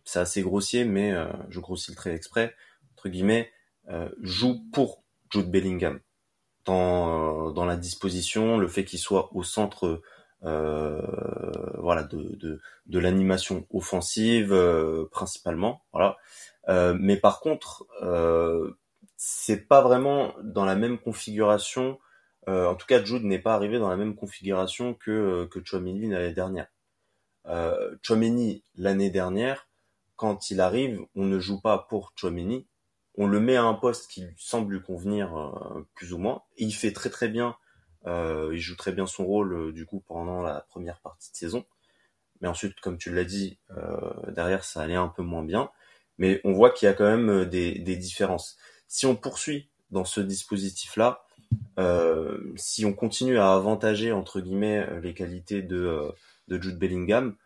Speaker 2: c'est assez grossier, mais euh, je grossis le trait exprès, entre guillemets, euh, joue pour Jude Bellingham. Dans, euh, dans la disposition, le fait qu'il soit au centre voilà, de, de, l'animation offensive principalement. Voilà. mais par contre, c'est pas vraiment dans la même configuration. Euh, en tout cas, Jude n'est pas arrivé dans la même configuration que euh, que Chouameni l'année dernière. Euh, l'année dernière, quand il arrive, on ne joue pas pour Chouameni, on le met à un poste qui lui semble lui convenir euh, plus ou moins. Et il fait très très bien, euh, il joue très bien son rôle du coup pendant la première partie de saison. Mais ensuite, comme tu l'as dit, derrière ça allait un peu moins bien. Mais on voit qu'il y a quand même des, des différences si on poursuit dans ce dispositif-là, euh, si on continue à avantager entre guillemets les qualités de, euh, de Jude Bellingham,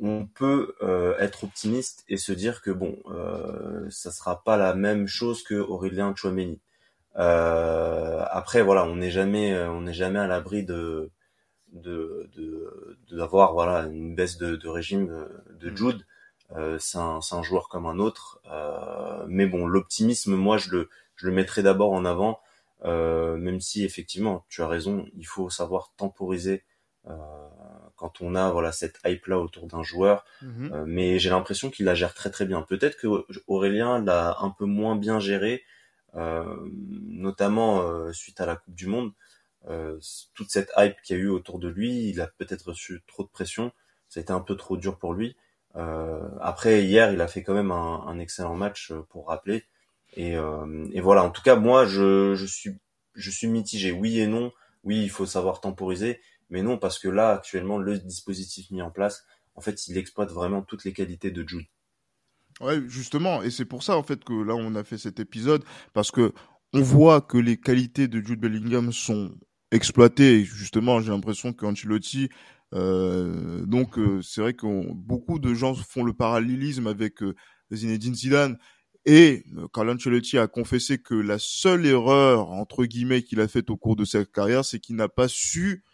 Speaker 2: on peut euh, être optimiste et se dire que bon, euh, ça sera pas la même chose que Aurélien Chouameni. Euh, après voilà, on n'est jamais, on n'est jamais à l'abri de de d'avoir de, voilà une baisse de, de régime de mm. Jude. Euh, c'est un, un, joueur comme un autre. Euh, mais bon, l'optimisme, moi, je le, je le mettrai d'abord en avant, euh, même si effectivement, tu as raison, il faut savoir temporiser quand on a voilà cette hype là autour d'un joueur. Mhm. mais j'ai l'impression qu'il la gère très très bien. Peut-être que Aurélien l'a un peu moins bien géré, notamment suite à la Coupe du Monde. toute cette hype qu'il y a eu autour de lui, il a peut-être reçu trop de pression. Ça a été un peu trop dur pour lui. Euh, après hier, il a fait quand même un, un excellent match euh, pour rappeler. Et, euh, et, voilà. En tout cas, moi, je, je suis je suis mitigé. Oui et non. Oui, il faut savoir temporiser, mais non parce que là, actuellement, le dispositif mis en place, en fait, il exploite vraiment toutes les qualités de Jude.
Speaker 1: Ouais, justement, et c'est pour ça en fait que là on a fait cet épisode parce que on voit que les qualités de Jude Bellingham sont exploitées. Et justement, j'ai l'impression qu'Ancelotti euh, donc euh, c'est vrai que beaucoup de gens font le parallélisme avec euh, Zinedine Zidane et Carlo Ancelotti a confessé que la seule erreur entre guillemets qu'il a faite au cours de sa carrière, c'est qu'il n'a pas su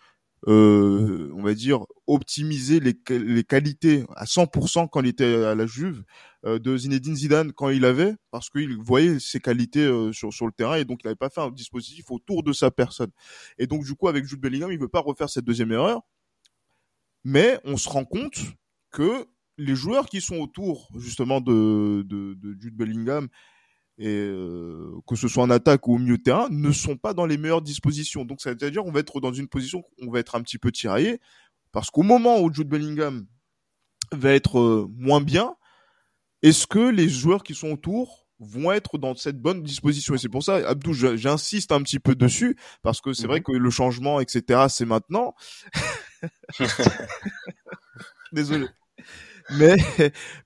Speaker 1: euh, on va dire optimiser les, les, qualités à 100% quand il était à la Juve de Zinedine Zidane quand il avait parce qu'il voyait ses qualités sur sur le terrain et donc il n'avait pas fait un dispositif autour de sa personne. Et donc du coup avec Jude Bellingham il veut pas refaire cette deuxième erreur. Mais on se rend compte que les joueurs qui sont autour justement de, de, de Jude Bellingham et euh, que ce soit en attaque ou au milieu de terrain, ne sont pas dans les meilleures dispositions. Donc, ça veut dire qu'on va être dans une position où on va être un petit peu tiraillé, parce qu'au moment où Jude Bellingham va être euh, moins bien, est-ce que les joueurs qui sont autour vont être dans cette bonne disposition? Et c'est pour ça Abdou j'insiste un petit peu dessus parce que c'est vrai mhm. que le changement etc c'est maintenant désolé mais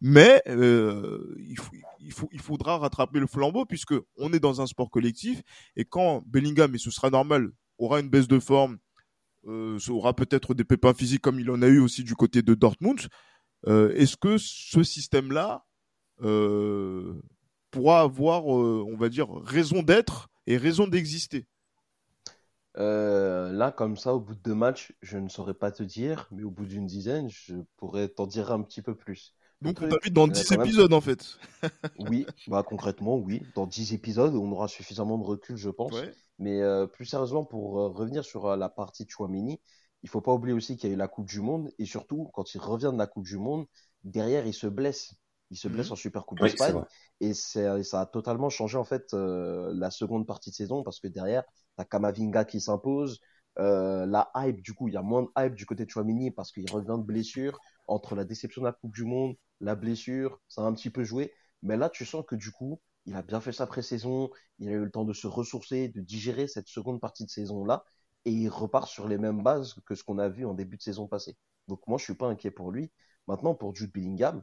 Speaker 1: mais euh, il, faut, il, faut, il faudra rattraper le flambeau puisque on est dans un sport collectif et quand Bellingham et ce sera normal aura une baisse de forme euh, aura peut-être des pépins physiques comme il en a eu aussi du côté de Dortmund euh, est-ce que ce système là euh, pourra avoir euh, on va dire raison d'être et raison d'exister?
Speaker 3: Là, comme ça, au bout de deux matchs, je ne saurais pas te dire, mais au bout d'une dizaine, je pourrais t'en dire un petit peu plus.
Speaker 1: Donc, on t'invite dans 10 épisodes, en fait.
Speaker 3: oui, bah, concrètement, oui. Dans 10 épisodes, on aura suffisamment de recul, je pense. Mais euh, plus sérieusement, pour euh, revenir sur euh, la partie de Chouamini, il faut pas oublier aussi qu'il y a eu la Coupe du Monde. Et surtout, quand il revient de la Coupe du Monde, derrière, il se blesse. Il se blesse mhm. en Super Coupe d'Espagne. Et ça a totalement changé, en fait, la seconde partie de saison parce que derrière, T'as Kamavinga qui s'impose. Euh, la hype, du coup, il y a moins de hype du côté de Chouamini parce qu'il revient de blessure. Entre la déception de la Coupe du Monde, la blessure, ça a un petit peu joué. Mais là, tu sens que du coup, il a bien fait sa pré-saison. Il a eu le temps de se ressourcer, de digérer cette seconde partie de saison-là. Et il repart sur les mêmes bases que ce qu'on a vu en début de saison passée. Donc moi, je suis pas inquiet pour lui. Maintenant, pour Jude Bellingham,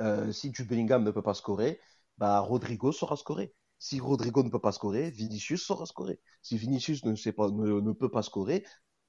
Speaker 3: euh, si Jude Bellingham ne peut pas scorer, bah Rodrigo saura scorer. Si Rodrigo ne peut pas scorer, Vinicius saura scorer. Si Vinicius ne, sait pas, ne, peut pas scorer,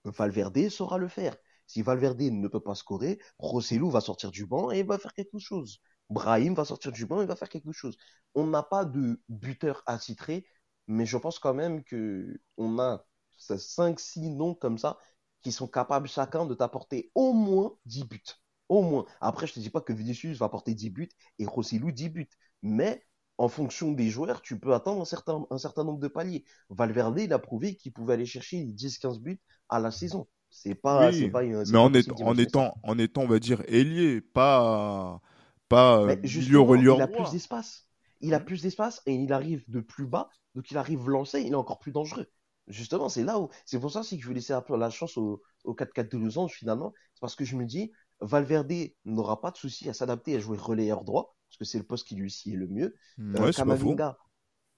Speaker 3: Valverde saura le faire. Si Valverde ne peut pas scorer, Rossellou va sortir du banc et va faire quelque chose. Brahim va sortir du banc et va faire quelque chose. On n'a pas de buteur attitré, mais je pense quand même que on a 5-6 noms comme ça qui sont capables chacun de t'apporter au moins 10 buts. Au moins. Après, je te dis pas que Vinicius va apporter 10 buts et Rossellou 10 buts. Mais en fonction des joueurs, tu peux atteindre un certain, un certain nombre de paliers. Valverde, il a prouvé qu'il pouvait aller chercher 10-15 buts à la saison. C'est pas,
Speaker 1: c'est pas une, mais en, en étant, en étant, on va dire, ailier, pas, pas
Speaker 3: mais milieu. Il a plus d'espace. Il a plus d'espace et il arrive de plus bas, donc il arrive lancé, il est encore plus dangereux. Justement, c'est là où, c'est pour ça que je vais laisser un peu la chance au, au 4-4 de Losange finalement, c'est parce que je me dis, Valverde n'aura pas de souci à s'adapter à jouer relayeur droit, parce que c'est le poste qui lui est le mieux.
Speaker 1: Hmm. Euh, Kamavinga,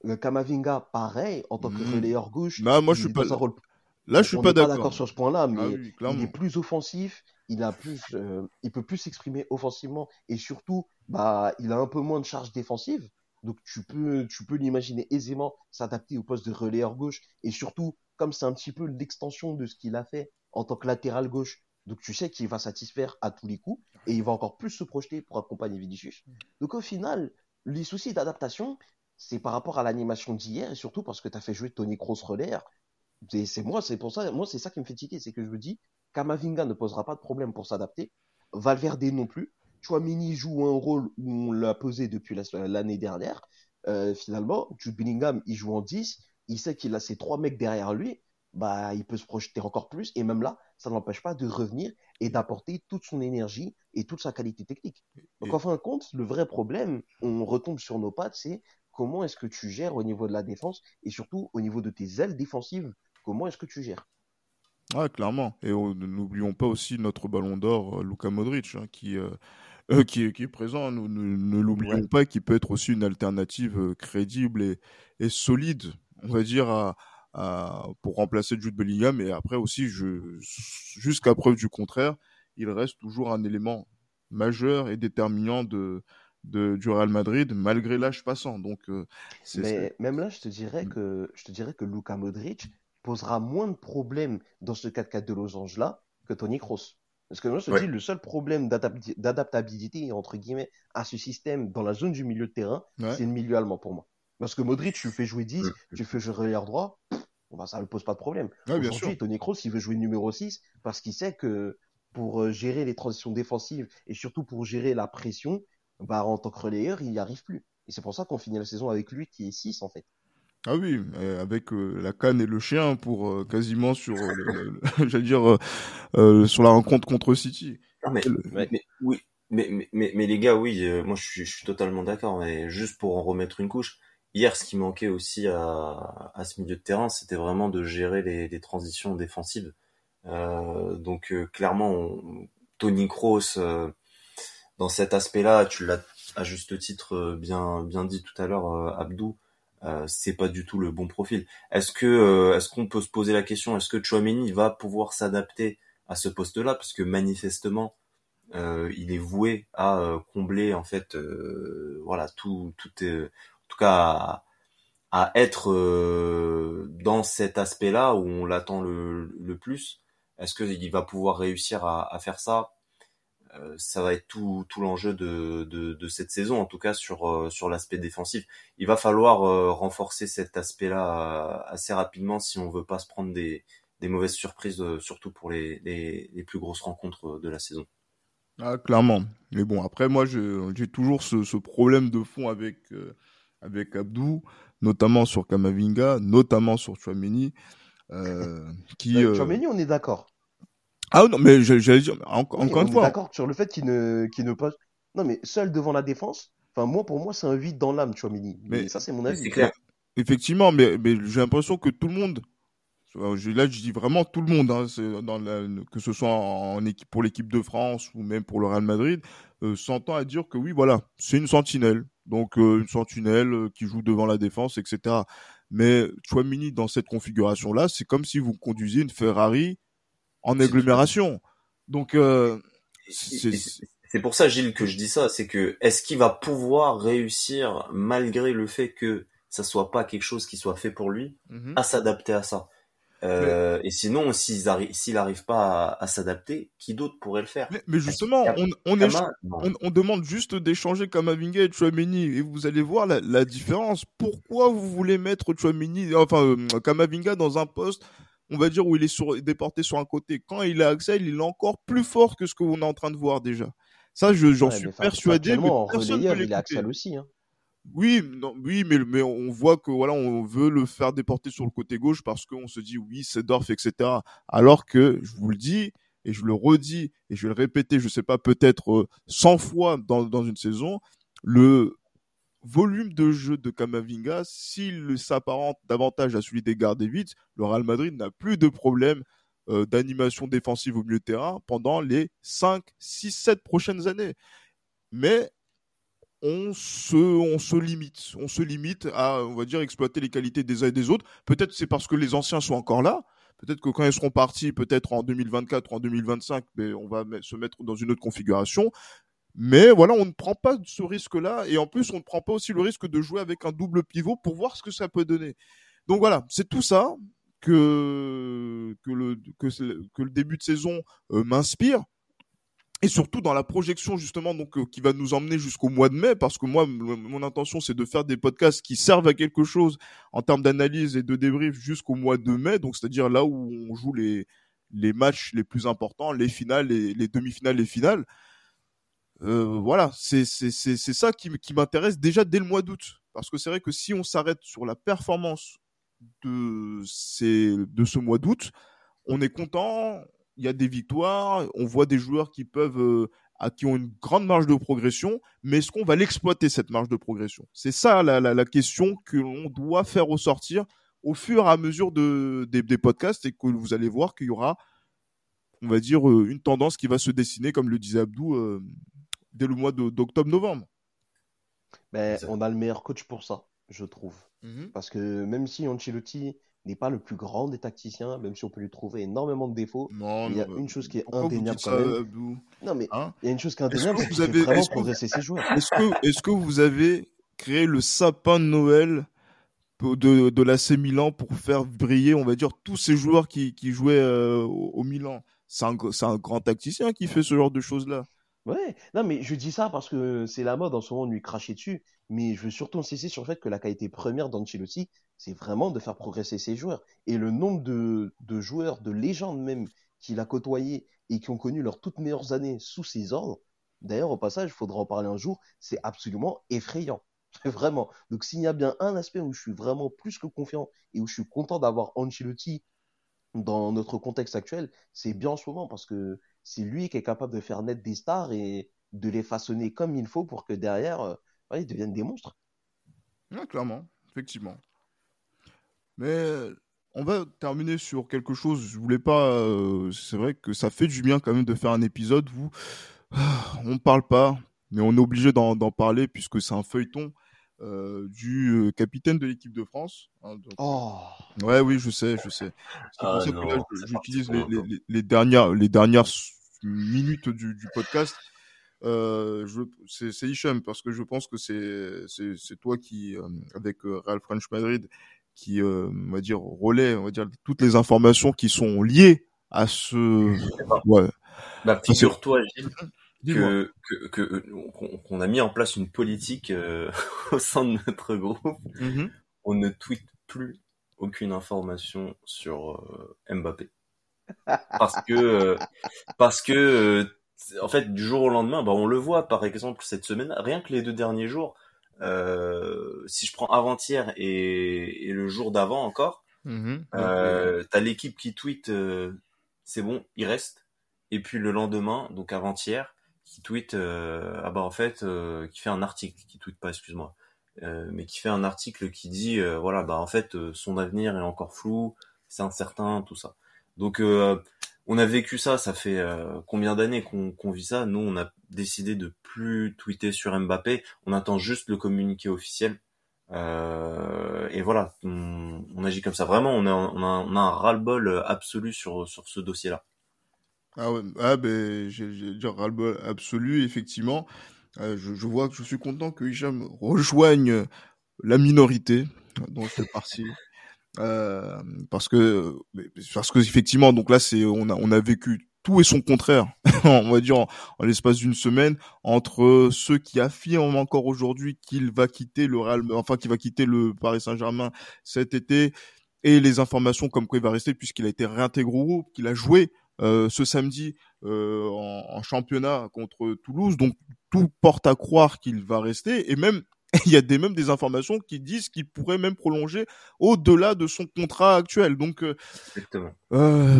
Speaker 3: euh, Kamavinga, pareil, en tant que hmm. relayeur gauche.
Speaker 1: Là, moi, je suis pas. Là, je suis pas d'accord.
Speaker 3: sur ce point-là, mais ah il est plus offensif, il a plus, euh, il peut plus s'exprimer offensivement et surtout, bah, il a un peu moins de charge défensive. Donc tu peux, tu peux l'imaginer aisément s'adapter au poste de relayeur gauche et surtout, comme c'est un petit peu l'extension de ce qu'il a fait en tant que latéral gauche, donc tu sais qu'il va satisfaire à tous les coups et il va encore plus se projeter pour accompagner Vinicius. Donc au final, les soucis d'adaptation, c'est par rapport à l'animation d'hier et surtout parce que tu as fait jouer Tony Kroos relaire. C'est moi, c'est pour ça, moi c'est ça qui me fait tiquer, c'est que je me dis, Kamavinga ne posera pas de problème pour s'adapter, Valverde non plus. Chouamini joue un rôle où on l'a posé depuis l'année dernière. Euh, finalement, Jude Bellingham, il joue en 10, il sait qu'il a ses trois mecs derrière lui, bah, il peut se projeter encore plus. Et même là, ça ne l'empêche pas de revenir et d'apporter toute son énergie et toute sa qualité technique. Donc, en fin de compte, le vrai problème, on retombe sur nos pattes, c'est comment est-ce que tu gères au niveau de la défense et surtout au niveau de tes ailes défensives, comment est-ce que tu gères?
Speaker 1: Ouais, clairement. Et n'oublions pas aussi notre ballon d'or, euh, Luka Modric, hein, qui, euh, euh, qui, est, qui, est, présent. Nous, ne, l'oublions pas, qui peut être aussi une alternative crédible et, et solide, on va dire, à, pour remplacer Jude Bellingham. Et après aussi, jusqu'à preuve du contraire, il reste toujours un élément majeur et déterminant de, de du Real Madrid malgré l'âge passant. Donc, euh,
Speaker 3: mais même là, je te dirais que je te dirais que Luka Modric posera moins de problèmes dans ce 4-4 de losange là que Tony Kroos. Parce que moi, je te dis, le seul problème d'adaptabilité, entre guillemets, à ce système dans la zone du milieu de terrain, c'est le milieu allemand pour moi. Parce que Modric, tu fais jouer 10, tu fais jouer arrière droit, bah, ça ne pose pas de problème. Aujourd'hui, Tony Kroos, il veut jouer numéro 6 parce qu'il sait que pour euh, gérer les transitions défensives et surtout pour gérer la pression, bah, en tant que relayeur, il n'y arrive plus. Et c'est pour ça qu'on finit la saison avec lui qui est 6 en fait.
Speaker 1: Ah oui, avec euh, la canne et le chien pour euh, quasiment sur, j'allais dire, sur la rencontre contre City.
Speaker 2: mais, oui, mais, mais, mais, les gars, oui, moi je suis, je suis totalement d'accord. Mais juste pour en remettre une couche, hier, ce qui manquait aussi à, à ce milieu de terrain, c'était vraiment de gérer les, transitions défensives. Euh, donc euh, clairement, Tony Kroos, euh, dans cet aspect-là, tu l'as à juste titre bien bien dit tout à l'heure, Abdou, c'est pas du tout le bon profil. Est-ce que est-ce qu'on peut se poser la question, est-ce que Chouameni va pouvoir s'adapter à ce poste-là, parce que manifestement il est voué à combler en fait, voilà tout tout est, tout cas à, être dans cet aspect-là où on l'attend le, le plus. Est-ce qu'il va pouvoir réussir à, faire ça? Euh, Ça va être tout, l'enjeu de, cette saison, en tout cas sur, euh, sur l'aspect défensif. Il va falloir euh, renforcer cet aspect-là assez rapidement si on veut pas se prendre des, mauvaises surprises, surtout pour les, plus grosses rencontres de la saison.
Speaker 1: Ah, clairement. Mais bon, après, moi, j'ai toujours ce, problème de fond avec, avec Abdou, notamment sur Kamavinga, notamment sur Chouameni.
Speaker 3: qui, Chouameni, on est d'accord.
Speaker 1: Ah non, mais j'allais dire, encore une fois.
Speaker 3: D'accord sur le fait qu'il ne, qu'il ne pas. Non, mais seul devant la défense, enfin, moi, pour moi, c'est un vide dans l'âme, Chouamini. Mais, mais ça, c'est mon avis. C'est
Speaker 1: clair. Effectivement, mais, mais j'ai l'impression que tout le monde, là, je dis vraiment tout le monde, hein, dans la, que ce soit en, équipe pour l'équipe de France ou même pour le Real Madrid, euh, s'entend à dire que oui, voilà, c'est une sentinelle. Donc, euh, une sentinelle euh, qui joue devant la défense, etc. Mais Chouamini, dans cette configuration-là, c'est comme si vous conduisiez une Ferrari en agglomération. Donc, euh,
Speaker 2: c'est pour ça, Gilles, que je dis ça. C'est que est-ce qu'il va pouvoir réussir, malgré le fait que ça soit pas quelque chose qui soit fait pour lui, mhm. à s'adapter à ça? Euh, et sinon, s'il n'arrive pas à, s'adapter, qui d'autre pourrait le faire?
Speaker 1: Mais, justement, on, on, on, demande juste d'échanger Kamavinga et Chouameni et vous allez voir la, la, différence. Pourquoi vous voulez mettre Chouameni, enfin euh, Kamavinga dans un poste on va dire, où il est sur, déporté sur un côté. Quand il a Axel, il est encore plus fort que ce que qu'on est en train de voir déjà? Ça, j'en suis persuadé.
Speaker 3: Mais personne peut il a Axel aussi. Hein.
Speaker 1: Oui, non, oui, mais, on voit que voilà, on veut le faire déporter sur le côté gauche parce qu'on se dit oui, c'est Dorf, etc. Alors que je vous le dis et je le redis et je vais le répéter, je sais pas peut-être 100 euh, fois dans, une saison, le volume de jeu de Kamavinga, s'il s'apparente davantage à celui des Gardevic, le Real Madrid n'a plus de problème euh, d'animation défensive au milieu de terrain pendant les 5, 6, 7 prochaines années. Mais on se, on se limite. On se limite à, on va dire, exploiter les qualités des uns et des autres. Peut-être c'est parce que les anciens sont encore là. Peut-être que quand ils seront partis, peut-être en 2024 ou en 2025, mais on va se mettre dans une autre configuration. Mais voilà, on ne prend pas ce risque-là. Et en plus, on ne prend pas aussi le risque de jouer avec un double pivot pour voir ce que ça peut donner. Donc voilà, c'est tout ça que, que, le, que, que le début de saison euh, m'inspire. Et surtout dans la projection justement donc euh, qui va nous emmener jusqu'au mois de mai parce que moi mon intention c'est de faire des podcasts qui servent à quelque chose en termes d'analyse et de débrief jusqu'au mois de mai donc c'est-à-dire là où on joue les les matchs les plus importants les finales les, les demi-finales et finales euh, voilà, c'est ça qui, qui m'intéresse déjà dès le mois d'août. Parce que c'est vrai que si on s'arrête sur la performance de, ces, de ce mois d'août, on est content, il y a des victoires, on voit des joueurs qui peuvent, euh, à, qui ont une grande marge de progression, mais est-ce qu'on va l'exploiter cette marge de progression? C'est ça la, la, la, question que l'on doit faire ressortir au fur et à mesure de, des, des podcasts et que vous allez voir qu'il y aura, on va dire, euh, une tendance qui va se dessiner, comme le disait Abdou, euh, dès le mois d'octobre-novembre.
Speaker 3: Ben, on a le meilleur coach pour ça, je trouve. Mhm. Parce que même si Ancelotti n'est pas le plus grand des tacticiens, même si on peut lui trouver énormément de défauts, il y a une chose qui est indéniable quand même. Non, mais hein il y a une chose qui est indéniable, c'est vraiment progresser ses joueurs.
Speaker 1: Est-ce que, est que vous avez créé le sapin de Noël de, de l'AC Milan pour faire briller, on va dire, tous ces joueurs qui, qui jouaient euh, au, Milan? C'est un, un grand tacticien qui fait ce genre de choses-là.
Speaker 3: Ouais, non, mais je dis ça parce que c'est la mode en ce moment de lui cracher dessus, mais je veux surtout insister sur le fait que la qualité première d'Ancelotti, c'est vraiment de faire progresser ses joueurs. Et le nombre de, joueurs, de légendes même, qu'il a côtoyés et qui ont connu leurs toutes meilleures années sous ses ordres, d'ailleurs, au passage, il faudra en parler un jour, c'est absolument effrayant. Vraiment. Donc, s'il y a bien un aspect où je suis vraiment plus que confiant et où je suis content d'avoir Ancelotti dans notre contexte actuel, c'est bien en ce moment parce que c'est lui qui est capable de faire naître des stars et de les façonner comme il faut pour que derrière, euh, ils deviennent des monstres.
Speaker 1: clairement, effectivement. Mais on va terminer sur quelque chose. Je voulais pas. c'est vrai que ça fait du bien quand même de faire un épisode où on ne parle pas, mais on est obligé d'en parler puisque c'est un feuilleton. Euh, du euh, capitaine de l'équipe de France. Hein, oh. Ouais, oui, je sais, je sais. C'est pour ah ça que j'utilise les, dernières, les dernières minutes du, podcast. Euh, c'est Hicham parce que je pense que c'est toi qui, euh, avec Real French Madrid, qui, on va dire, relaie, on va dire, toutes les informations qui sont liées à ce. Ouais.
Speaker 2: Bah, figure-toi, Gilles, que qu'on a mis en place une politique euh, au sein de notre groupe. Mm-hmm. On ne tweet plus aucune information sur euh, Mbappé parce que euh, parce que en fait du jour au lendemain, bah, on le voit par exemple cette semaine, rien que les deux derniers jours. Si je prends avant-hier et, et, le jour d'avant encore, mm-hmm. t'as l'équipe qui tweet c'est bon, il reste. Et puis le lendemain, donc avant-hier, qui tweet euh, ah bah en fait euh, qui fait un article qui tweet pas excuse-moi euh, mais qui fait un article qui dit voilà bah en fait son avenir est encore flou c'est incertain tout ça donc on a vécu ça ça fait combien d'années qu'on vit ça? Nous on a décidé de plus tweeter sur Mbappé. On attend juste le communiqué officiel. Et voilà on, agit comme ça. Vraiment on a, on a, un ras-le-bol absolu sur sur ce dossier là
Speaker 1: ah ouais, ah ben, j'ai ras-le-bol absolu, effectivement. Euh, je, je, vois que je suis content que Hicham rejoigne la minorité je fais partie. Euh, parce que, parce que effectivement, donc là, c'est, on a, on a vécu tout et son contraire, on va dire en, l'espace d'une semaine, entre ceux qui affirment encore aujourd'hui qu'il va quitter le Real, enfin qu'il va quitter le Paris Saint-Germain cet été, et les informations comme quoi il va rester puisqu'il a été réintégré au groupe, qu'il a joué euh, ce samedi euh, en, championnat contre Toulouse. Donc tout porte à croire qu'il va rester et même il y a des même des informations qui disent qu'il pourrait même prolonger au-delà de son contrat actuel. Donc, euh, euh,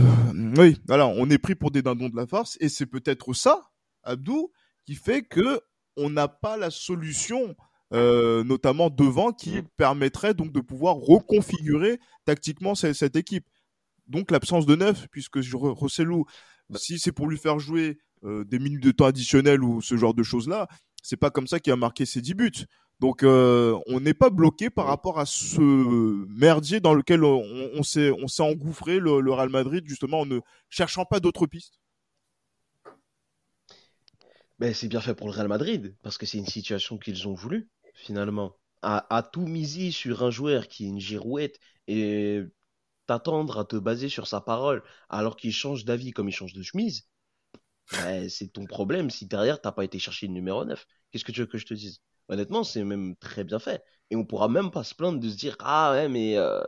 Speaker 1: oui, voilà, on est pris pour des dindons de la farce et c'est peut-être ça, Abdou, qui fait que on n'a pas la solution, euh, notamment devant, qui permettrait donc de pouvoir reconfigurer tactiquement cette, cette équipe donc l'absence de neuf, puisque Rossellou, bah. si c'est pour lui faire jouer euh, des minutes de temps additionnels ou ce genre de choses-là, c'est pas comme ça qu'il a marqué ses 10 buts. Donc euh, on n'est pas bloqué par rapport à ce merdier dans lequel on, s'est engouffré le, Real Madrid justement en ne cherchant pas d'autres pistes.
Speaker 3: Ben, c'est bien fait pour le Real Madrid parce que c'est une situation qu'ils ont voulu finalement. À, à, tout miser sur un joueur qui est une girouette et t'attendre à te baser sur sa parole alors qu'il change d'avis comme il change de chemise, ben, c'est ton problème si derrière t'as pas été chercher le numéro 9. Qu'est-ce que tu veux que je te dise? Honnêtement, c'est même très bien fait. Et on pourra même pas se plaindre de se dire Ah ouais, mais euh,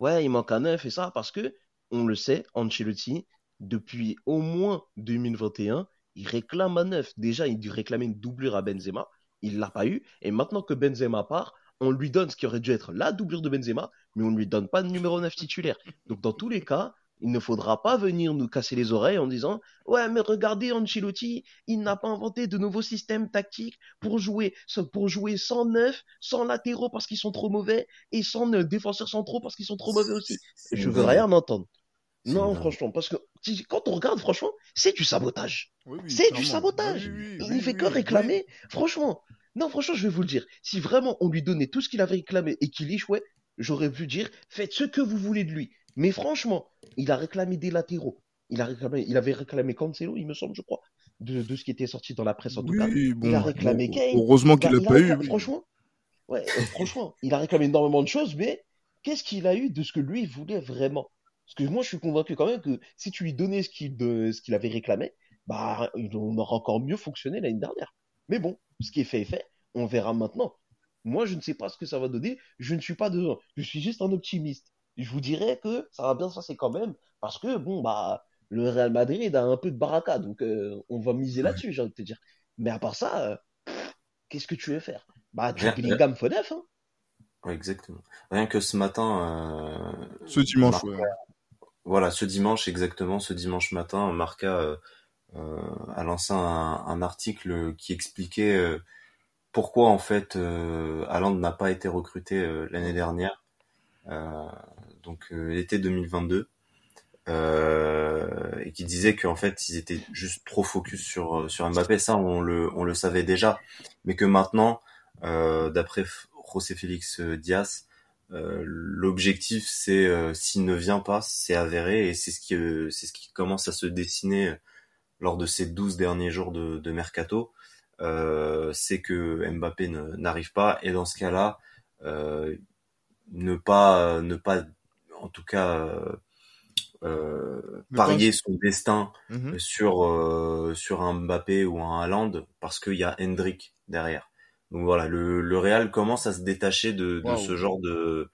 Speaker 3: ouais, il manque un 9 et ça, parce que on le sait, Ancelotti, depuis au moins 2021, il réclame un 9. Déjà, il dû réclamer une doublure à Benzema. Il l'a pas eu. Et maintenant que Benzema part, on lui donne ce qui aurait dû être la doublure de Benzema, mais on ne lui donne pas de numéro 9 titulaire. Donc dans tous les cas, il ne faudra pas venir nous casser les oreilles en disant ouais mais regardez Ancelotti il n'a pas inventé de nouveaux systèmes tactiques pour jouer pour jouer sans neuf sans latéraux parce qu'ils sont trop mauvais et sans défenseurs centraux parce qu'ils sont trop mauvais aussi je veux rien entendre. Non franchement parce que quand on regarde franchement c'est du sabotage. C'est du sabotage. Il ne fait que réclamer. Franchement non, franchement, je vais vous le dire. Si vraiment on lui donnait tout ce qu'il avait réclamé et qu'il échouait, j'aurais pu dire faites ce que vous voulez de lui. Mais franchement, il a réclamé des latéraux. Il, a réclamé, il avait réclamé Cancelo, il me semble, je crois, de, ce qui était sorti dans la presse en tout cas. il a réclamé Kane.
Speaker 1: Heureusement qu'il l'a pas eu.
Speaker 3: Franchement, ouais, euh, franchement, il a réclamé énormément de choses, mais qu'est-ce qu'il a eu de ce que lui voulait vraiment? Parce que moi, je suis convaincu quand même que si tu lui donnais ce qu'il ce qu'il avait réclamé, bah, on aurait encore mieux fonctionné l'année dernière. Mais bon, ce qui est fait est fait. On verra maintenant. Moi, je ne sais pas ce que ça va donner. Je ne suis pas dedans. Je suis juste un optimiste. Je vous dirais que ça va bien se passer quand même. Parce que, bon, bah, le Real Madrid a un peu de baraka. Donc, euh, on va miser là-dessus, j'ai envie de te dire. Mais à part ça, euh, qu'est-ce que tu veux faire? Bah, tu as Bellingham faux neuf. Hein
Speaker 2: exactement. Rien que ce matin.
Speaker 1: Euh, ce dimanche,
Speaker 2: Voilà, ce dimanche, exactement. Ce dimanche matin, Marca a lancé un, article qui expliquait pourquoi en fait euh, n'a pas été recruté l'année dernière, donc l'été 2022, et qui disait qu'en fait ils étaient juste trop focus sur sur Mbappé. Ça, on le on le savait déjà, mais que maintenant, d'après José Félix Diaz, euh, l'objectif, c'est euh, s'il ne vient pas, c'est avéré et c'est ce qui euh, c'est ce qui commence à se dessiner lors de ces 12 derniers jours de, de mercato. c'est que Mbappé n'arrive pas et dans ce cas-là, ne pas ne pas en tout cas parier son destin mhm. sur sur un Mbappé ou un Haaland parce qu'il y a Hendrick derrière. Donc voilà, le, le Real commence à se détacher de, de ce genre de,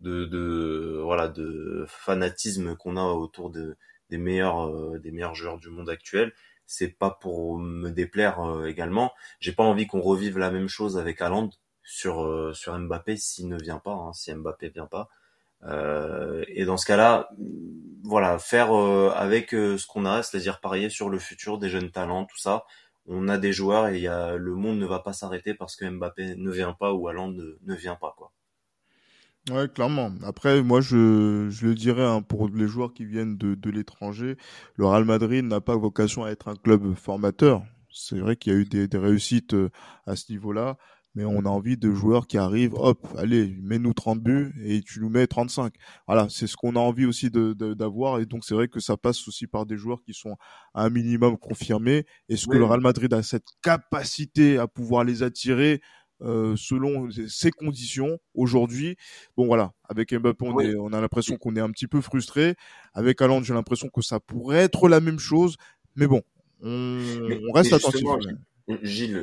Speaker 2: de, de, voilà de fanatisme qu'on a autour de, des meilleurs euh, des meilleurs joueurs du monde actuel. C'est pas pour me déplaire euh, également. J'ai pas envie qu'on revive la même chose avec Haaland sur euh, sur Mbappé s'il ne vient pas, hein, si Mbappé vient pas. Et dans ce cas-là, voilà, faire avec ce qu'on a, c'est-à-dire parier sur le futur des jeunes talents, tout ça on a des joueurs et y a, le monde ne va pas s'arrêter parce que Mbappé ne vient pas ou Haaland ne, vient pas quoi.
Speaker 1: Ouais, clairement. Après, moi, je, je le dirais hein, pour les joueurs qui viennent de, de l'étranger, le Real Madrid n'a pas vocation à être un club formateur. C'est vrai qu'il y a eu des, des réussites euh, à ce niveau-là, mais on a envie de joueurs qui arrivent, hop, allez, mets-nous 30 buts et tu nous mets 35. Voilà, c'est ce qu'on a envie aussi d'avoir. et donc, c'est vrai que ça passe aussi par des joueurs qui sont à un minimum confirmés. Est-ce que le Real Madrid a cette capacité à pouvoir les attirer euh, selon ses conditions aujourd'hui? Bon voilà, avec Mbappé on, on a l'impression qu'on est un petit peu frustré. Avec Haaland j'ai l'impression que ça pourrait être la même chose, mais bon, on, reste attentif.
Speaker 2: Gilles,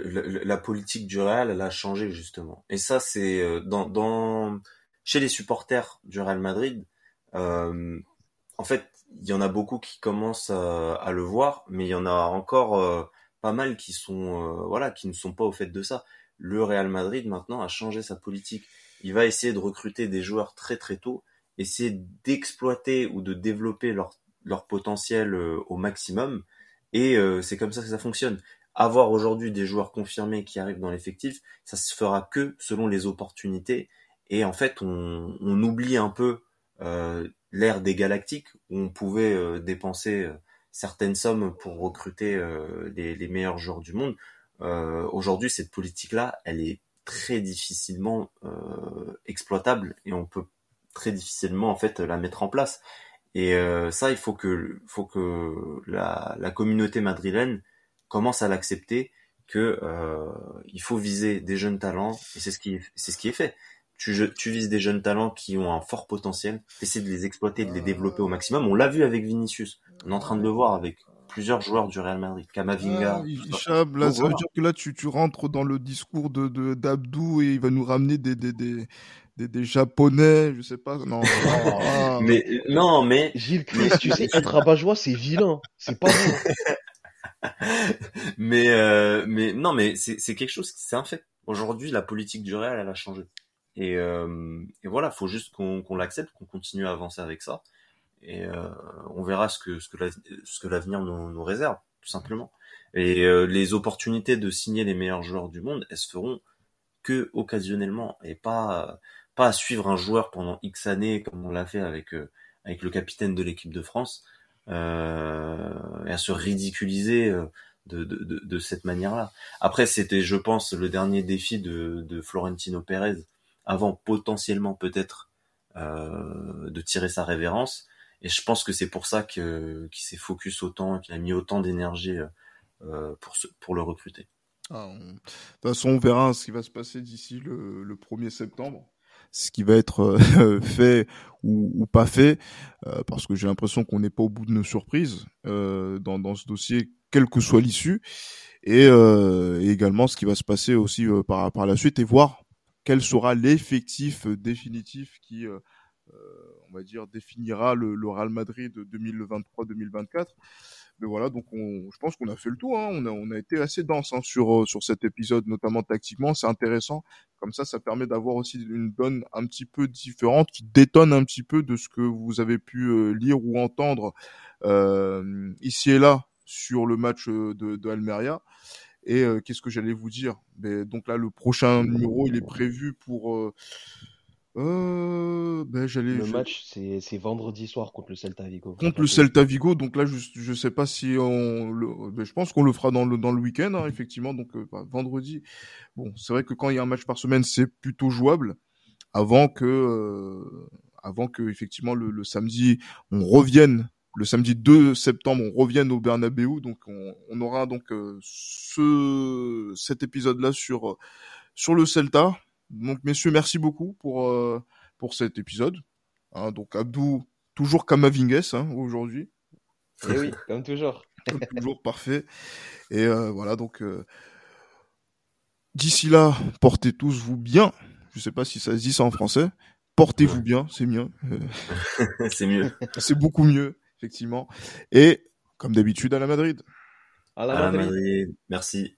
Speaker 2: la politique du Real, elle a changé justement. Et ça, c'est euh, dans, chez les supporters du Real Madrid. Euh, en fait, il y en a beaucoup qui commencent à, le voir, mais il y en a encore euh, pas mal qui sont voilà, qui ne sont pas au fait de ça. Le Real Madrid maintenant a changé sa politique. Il va essayer de recruter des joueurs très très tôt, essayer d'exploiter ou de développer leur leur potentiel au maximum. Et c'est comme ça que ça fonctionne avoir aujourd'hui des joueurs confirmés qui arrivent dans l'effectif, ça se fera que selon les opportunités. Et en fait, on, on oublie un peu euh, l'ère des Galactiques où on pouvait euh, dépenser euh, certaines sommes pour recruter euh, les, les, meilleurs joueurs du monde. aujourd'hui, cette politique-là, elle est très difficilement exploitable et on peut très difficilement en fait la mettre en place. Et ça, il faut que, faut que la, la communauté madrilène commence à l'accepter que euh, il faut viser des jeunes talents et c'est ce qui c'est ce qui est fait. Tu, tu vises des jeunes talents qui ont un fort potentiel, essaie de les exploiter, de les développer au maximum. On l'a vu avec Vinicius. On est en train de le voir avec plusieurs joueurs du Real Madrid, Kamavinga.
Speaker 1: Ah, là, ça veut dire que là, tu, tu rentres dans le discours de d'Abdou et il va nous ramener des, des, des, des, des japonais, je sais pas. Non,
Speaker 2: mais non, mais
Speaker 3: Gilles Chris, tu sais, être rabat-joie, c'est vilain. C'est pas bon.
Speaker 2: mais euh, mais non, mais c'est quelque chose, c'est un fait. Aujourd'hui, la politique du Real, elle a changé. Et, euh, et voilà, faut juste qu'on qu'on l'accepte, qu'on continue à avancer avec ça. Et euh, on verra ce que ce que ce que l'avenir nous, nous réserve, tout simplement. Et euh, les opportunités de signer les meilleurs joueurs du monde, elles se feront que occasionnellement et pas pas à suivre un joueur pendant X années comme on l'a fait avec euh, avec le capitaine de l'équipe de France euh, et à se ridiculiser euh, de, de, de, cette manière-là. Après, c'était, je pense, le dernier défi de, de Florentino Pérez, avant potentiellement peut-être euh, de tirer sa révérence. Et je pense que c'est pour ça que qu'il s'est focus autant, qu'il a mis autant d'énergie euh, pour pour le recruter.
Speaker 1: Ah, De toute façon, on verra ce qui va se passer d'ici le, le 1er septembre ce qui va être euh, fait ou, pas fait, euh, parce que j'ai l'impression qu'on n'est pas au bout de nos surprises euh, dans, ce dossier, quelle que soit l'issue, et, et, également ce qui va se passer aussi par, par la suite, et voir quel sera l'effectif définitif qui, on va dire, définira le, le Real Madrid 2023-2024 mais voilà, donc on, je pense qu'on a fait le tour. Hein. On, a, on a été assez dense hein, sur euh, sur cet épisode, notamment tactiquement. C'est intéressant. Comme ça, ça permet d'avoir aussi une donne un petit peu différente, qui détonne un petit peu de ce que vous avez pu euh, lire ou entendre euh, ici et là sur le match de, de Almeria. Et qu'est-ce que j'allais vous dire? Ben, Donc là, le prochain numéro, il est prévu pour euh, ben j'allais.
Speaker 3: Le match, c'est, c'est vendredi soir contre le Celta Vigo.
Speaker 1: Contre le Celta Vigo, donc là, je, je sais pas si on le, ben, je pense qu'on le fera dans le, dans le week-end, hein, effectivement, donc euh, bah, vendredi. Bon, c'est vrai que quand il y a un match par semaine, c'est plutôt jouable. Avant que, euh, avant que, effectivement, le, le, samedi, on revienne, le samedi 2 septembre, on revienne au Bernabeu, donc on, on aura donc euh, ce, cet épisode-là sur, sur le Celta donc, messieurs, merci beaucoup pour, euh, pour cet épisode. Hein, donc, Abdou, toujours Kamavingues hein, aujourd'hui.
Speaker 3: Eh oui, comme toujours.
Speaker 1: comme toujours, parfait. Et euh, voilà, donc, euh, d'ici là, portez tous vous bien. Je sais pas si ça se dit ça en français. Portez-vous bien, c'est mieux.
Speaker 2: c'est mieux.
Speaker 1: c'est beaucoup mieux, effectivement. Et, comme d'habitude, à la Madrid.
Speaker 2: À la Madrid. Merci.